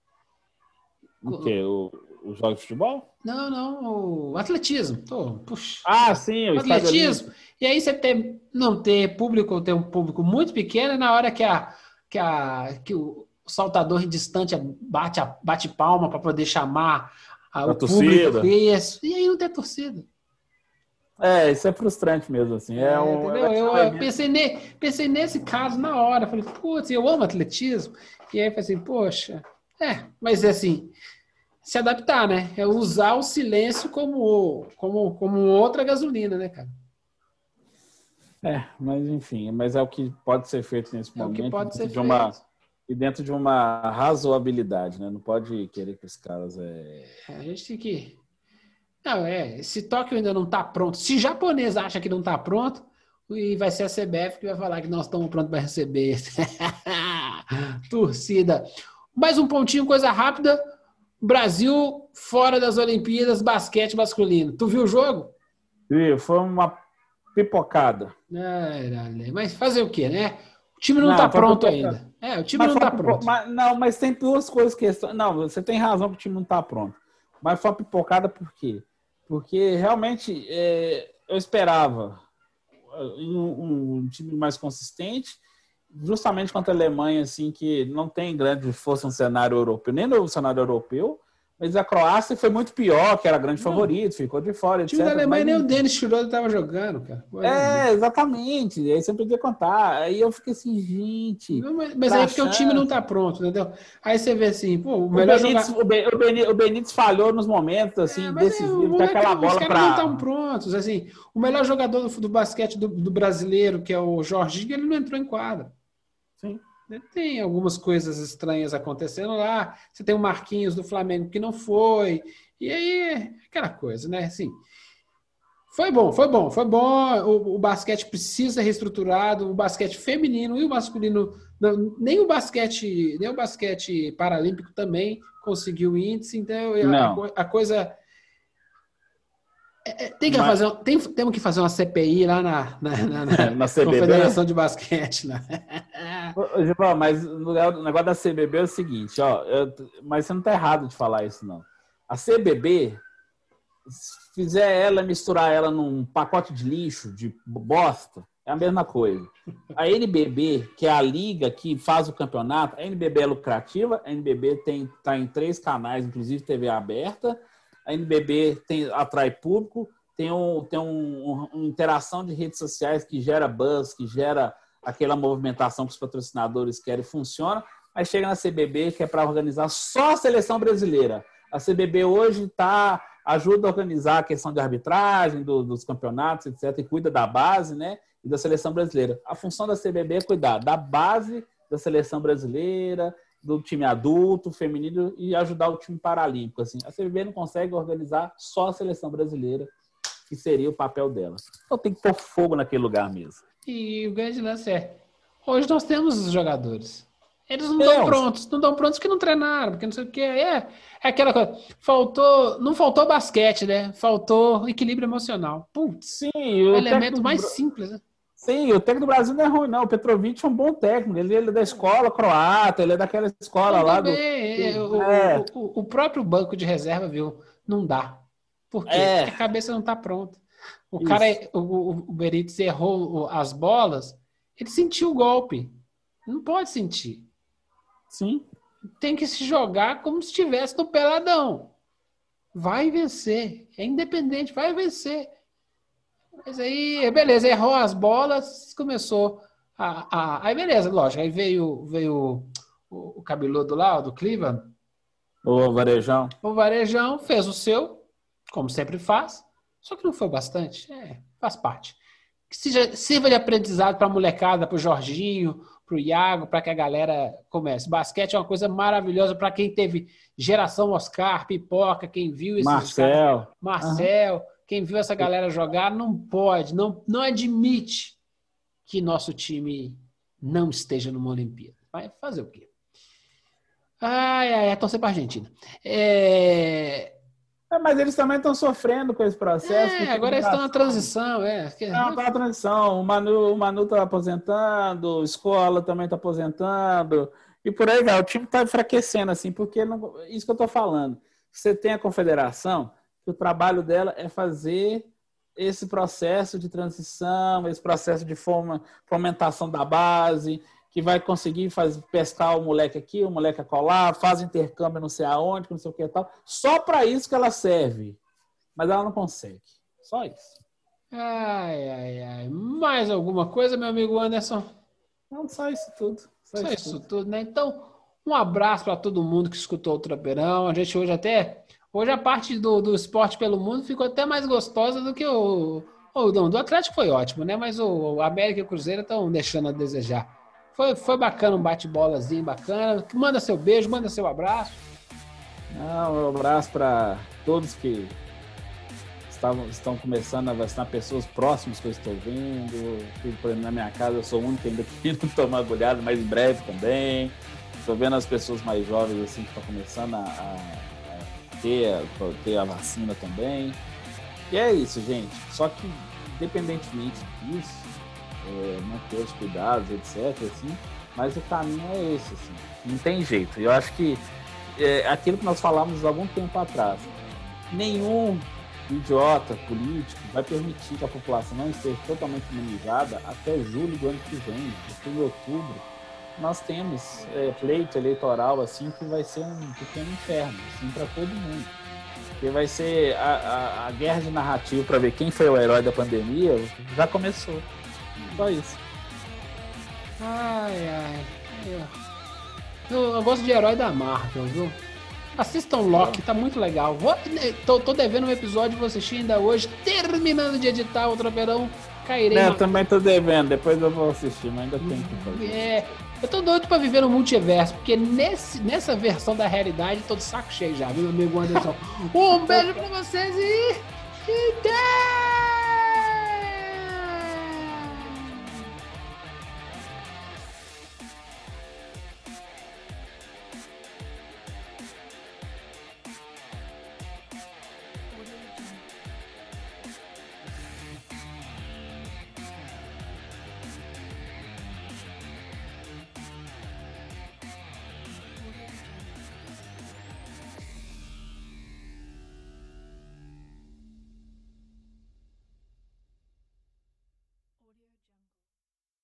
[SPEAKER 2] O quê? O, os jogos de futebol?
[SPEAKER 1] Não, não, o atletismo. Tô, puxa.
[SPEAKER 2] Ah, sim,
[SPEAKER 1] o atletismo. E aí você ter, não ter público, ter um público muito pequeno, na hora que a que a que o saltador distante bate, bate palma para poder chamar a, o
[SPEAKER 2] torcida.
[SPEAKER 1] público. Isso, e aí não tem torcida.
[SPEAKER 2] É, isso é frustrante mesmo, assim. É,
[SPEAKER 1] É,
[SPEAKER 2] um,
[SPEAKER 1] entendeu?
[SPEAKER 2] é
[SPEAKER 1] eu,
[SPEAKER 2] um
[SPEAKER 1] eu
[SPEAKER 2] evento-
[SPEAKER 1] pensei, ne- pensei nesse caso na hora. Falei, putz, eu amo atletismo. E aí falei assim, poxa, é, mas é assim, se adaptar, né? É usar o silêncio como, como, como outra gasolina, né, cara?
[SPEAKER 2] É, mas enfim, mas é o que pode ser feito nesse
[SPEAKER 1] É o
[SPEAKER 2] momento.
[SPEAKER 1] que pode ser
[SPEAKER 2] de
[SPEAKER 1] feito.
[SPEAKER 2] uma E dentro de uma razoabilidade, né? Não pode querer que os caras. É...
[SPEAKER 1] É, A gente tem que. Não, é. Se Tóquio ainda não está pronto, se japonês acha que não está pronto, e vai ser a CBF que vai falar que nós estamos prontos para receber. Torcida. Mais um pontinho, coisa rápida. Brasil fora das Olimpíadas, basquete masculino. Tu viu o jogo?
[SPEAKER 2] E foi uma pipocada.
[SPEAKER 1] Ai, mas fazer o quê, né? O time não está pronto ainda. É, o time
[SPEAKER 2] Mas
[SPEAKER 1] não está pronto.
[SPEAKER 2] mas- não, mas tem duas coisas que. Não, você tem razão que o time não está pronto. Mas foi uma pipocada por quê? Porque realmente é, eu esperava um, um time mais consistente, justamente contra a Alemanha, assim, que não tem grande força no cenário europeu, nem no cenário europeu, mas a Croácia foi muito pior, que era grande
[SPEAKER 1] Não.
[SPEAKER 2] favorito, ficou de fora,
[SPEAKER 1] O
[SPEAKER 2] etc.
[SPEAKER 1] time da Alemanha
[SPEAKER 2] mas-
[SPEAKER 1] nem o Denis Schroeder estava jogando, cara.
[SPEAKER 2] É, exatamente. Aí você podia contar. Aí eu fiquei assim, gente.
[SPEAKER 1] Não, mas
[SPEAKER 2] Pra
[SPEAKER 1] aí é porque o time não tá pronto, entendeu? Aí você vê assim, pô, o
[SPEAKER 2] O
[SPEAKER 1] melhor
[SPEAKER 2] Benítez,
[SPEAKER 1] jogador.
[SPEAKER 2] o, Ben- o o Benítez falhou nos momentos assim,
[SPEAKER 1] É, é, o
[SPEAKER 2] decisivos,
[SPEAKER 1] moleque-
[SPEAKER 2] aquela
[SPEAKER 1] os
[SPEAKER 2] bola
[SPEAKER 1] caras não
[SPEAKER 2] para.
[SPEAKER 1] estão prontos. Assim, o melhor jogador do, do basquete do, do brasileiro, que é o Jorginho, ele não entrou em quadra.
[SPEAKER 2] Sim.
[SPEAKER 1] Tem algumas coisas estranhas acontecendo lá. Você tem o Marquinhos do Flamengo que não foi. E aí, aquela coisa, né? Assim, foi bom, foi bom, foi bom. O, o basquete precisa ser reestruturado, o basquete feminino e o masculino, não, nem o basquete, nem o basquete paralímpico também conseguiu índice, então a, a coisa é, é, tem que
[SPEAKER 2] Mas-
[SPEAKER 1] fazer, tem, temos que fazer uma CPI lá na, na, na- na
[SPEAKER 2] Na CBB.
[SPEAKER 1] Confederação de Basquete, né?
[SPEAKER 2] Gilvão, mas o negócio da CBB é o seguinte, ó, eu- mas você não tá errado de falar isso, não. A CBB, se fizer ela, misturar ela num pacote de lixo, de bosta, é a mesma coisa. A NBB, que é a liga que faz o campeonato, a NBB é lucrativa, a NBB tem, tá em três canais, inclusive TV aberta, a NBB tem, atrai público, tem, um, tem um, uma interação de redes sociais que gera buzz, que gera aquela movimentação que os patrocinadores querem, funciona, mas chega na CBB, que é para organizar só a seleção brasileira. A CBB hoje tá, ajuda a organizar a questão de arbitragem, do- dos campeonatos, etc., e cuida da base, né? E da seleção brasileira. A função da CBB é cuidar da base da seleção brasileira, do time adulto, feminino e ajudar o time paralímpico. Assim. A CBB não consegue organizar só a seleção brasileira, que seria o papel dela. Então tem que pôr fogo naquele lugar mesmo.
[SPEAKER 1] E o grande lance é: hoje nós temos os jogadores. Eles não estão prontos, não estão prontos porque não treinaram, porque não sei o que. É, é aquela coisa. Faltou, não faltou basquete, né? Faltou equilíbrio emocional. Putz,
[SPEAKER 2] Sim,
[SPEAKER 1] o elemento mais simples, né?
[SPEAKER 2] Sim, o técnico do Brasil não é ruim, não. O Petrovic é um bom técnico. Ele, ele é da escola croata, ele é daquela escola lá do.
[SPEAKER 1] Também, é, o,
[SPEAKER 2] É.
[SPEAKER 1] o- o- o próprio banco de reserva viu, não dá. Por quê?
[SPEAKER 2] É.
[SPEAKER 1] Porque a cabeça não está pronta. O
[SPEAKER 2] Isso.
[SPEAKER 1] cara, o, o, o Benítez errou as bolas, ele sentiu o golpe. Não pode sentir.
[SPEAKER 2] Sim.
[SPEAKER 1] tem que se jogar como se estivesse no peladão. Vai vencer. É independente, vai vencer. Mas aí, beleza, errou as bolas, começou a. a- aí, beleza, lógico. Aí veio, veio o, o cabeludo lá, o do Cleveland.
[SPEAKER 2] O Varejão.
[SPEAKER 1] O Varejão fez o seu, como sempre faz, só que não foi bastante. É, faz parte. Que seja, sirva de aprendizado para a molecada, para o Jorginho, para o Iago, para que a galera comece. Basquete é uma coisa maravilhosa para quem teve geração Oscar, pipoca, quem viu esses caras-
[SPEAKER 2] Marcel.
[SPEAKER 1] Marcel, quem viu essa galera jogar, não pode, não, não admite que nosso time não esteja numa Olimpíada. Vai fazer o quê? Ai, ai, ai, torcer para a Argentina. É,
[SPEAKER 2] É, mas eles também estão sofrendo com esse processo.
[SPEAKER 1] é, agora eles estão na transição. É.
[SPEAKER 2] Não, tá na transição. O Manu, o Manu tá aposentando, Escola também tá aposentando. E por aí vai. O time tá enfraquecendo, assim, porque não- isso que eu tô falando. Você tem a confederação, que o trabalho dela é fazer esse processo de transição, esse processo de forma, fomentação da base, que vai conseguir fazer, pescar o moleque aqui, o moleque colar, faz intercâmbio não sei aonde, não sei o que e tal. Só para isso que ela serve. Mas ela não consegue. Só isso.
[SPEAKER 1] Ai, ai, ai. Mais alguma coisa, meu amigo Anderson?
[SPEAKER 2] Não, só isso tudo.
[SPEAKER 1] Só, só isso, tudo. tudo, né? Então, um abraço para todo mundo que escutou o Tropeirão. A gente hoje até. Hoje a parte do, do esporte pelo mundo ficou até mais gostosa do que o. o não, do Atlético foi ótimo, né? Mas o, o América e o Cruzeiro estão deixando a desejar. Foi, foi bacana, um bate-bolazinho bacana. Manda seu beijo, manda seu abraço.
[SPEAKER 2] Não, um abraço para todos que estavam, estão começando a vacinar pessoas próximas que eu estou vendo. Na minha casa, eu sou o único ainda que não toma agulhado, mas em breve também. Estou vendo as pessoas mais jovens assim que estão começando a, a ter, a ter a vacina também. E é isso, gente. Só que, independentemente disso, é, manter os cuidados, etc. Assim, mas o caminho é esse, assim. Não tem jeito. Eu acho que é aquilo que nós falamos algum tempo atrás. Nenhum idiota político vai permitir que a população não esteja totalmente imunizada até julho do ano que vem, porque em outubro nós temos é, pleito eleitoral assim que vai ser um pequeno inferno assim para todo mundo, que vai ser a, a, a guerra de narrativa para ver quem foi o herói da pandemia já começou, só isso.
[SPEAKER 1] Ai ai, eu, eu gosto de herói da Marvel, viu? Assistam Loki, tá muito legal. Vou, tô, tô devendo um episódio, vou assistir ainda hoje, terminando de editar o Tropeirão. Cairei.
[SPEAKER 2] É, eu também tô devendo, depois eu vou assistir, mas ainda tem que fazer.
[SPEAKER 1] É, eu tô doido pra viver no multiverso, porque nesse, nessa versão da realidade tô de saco cheio já, viu, amigo Anderson? um beijo pra vocês e. e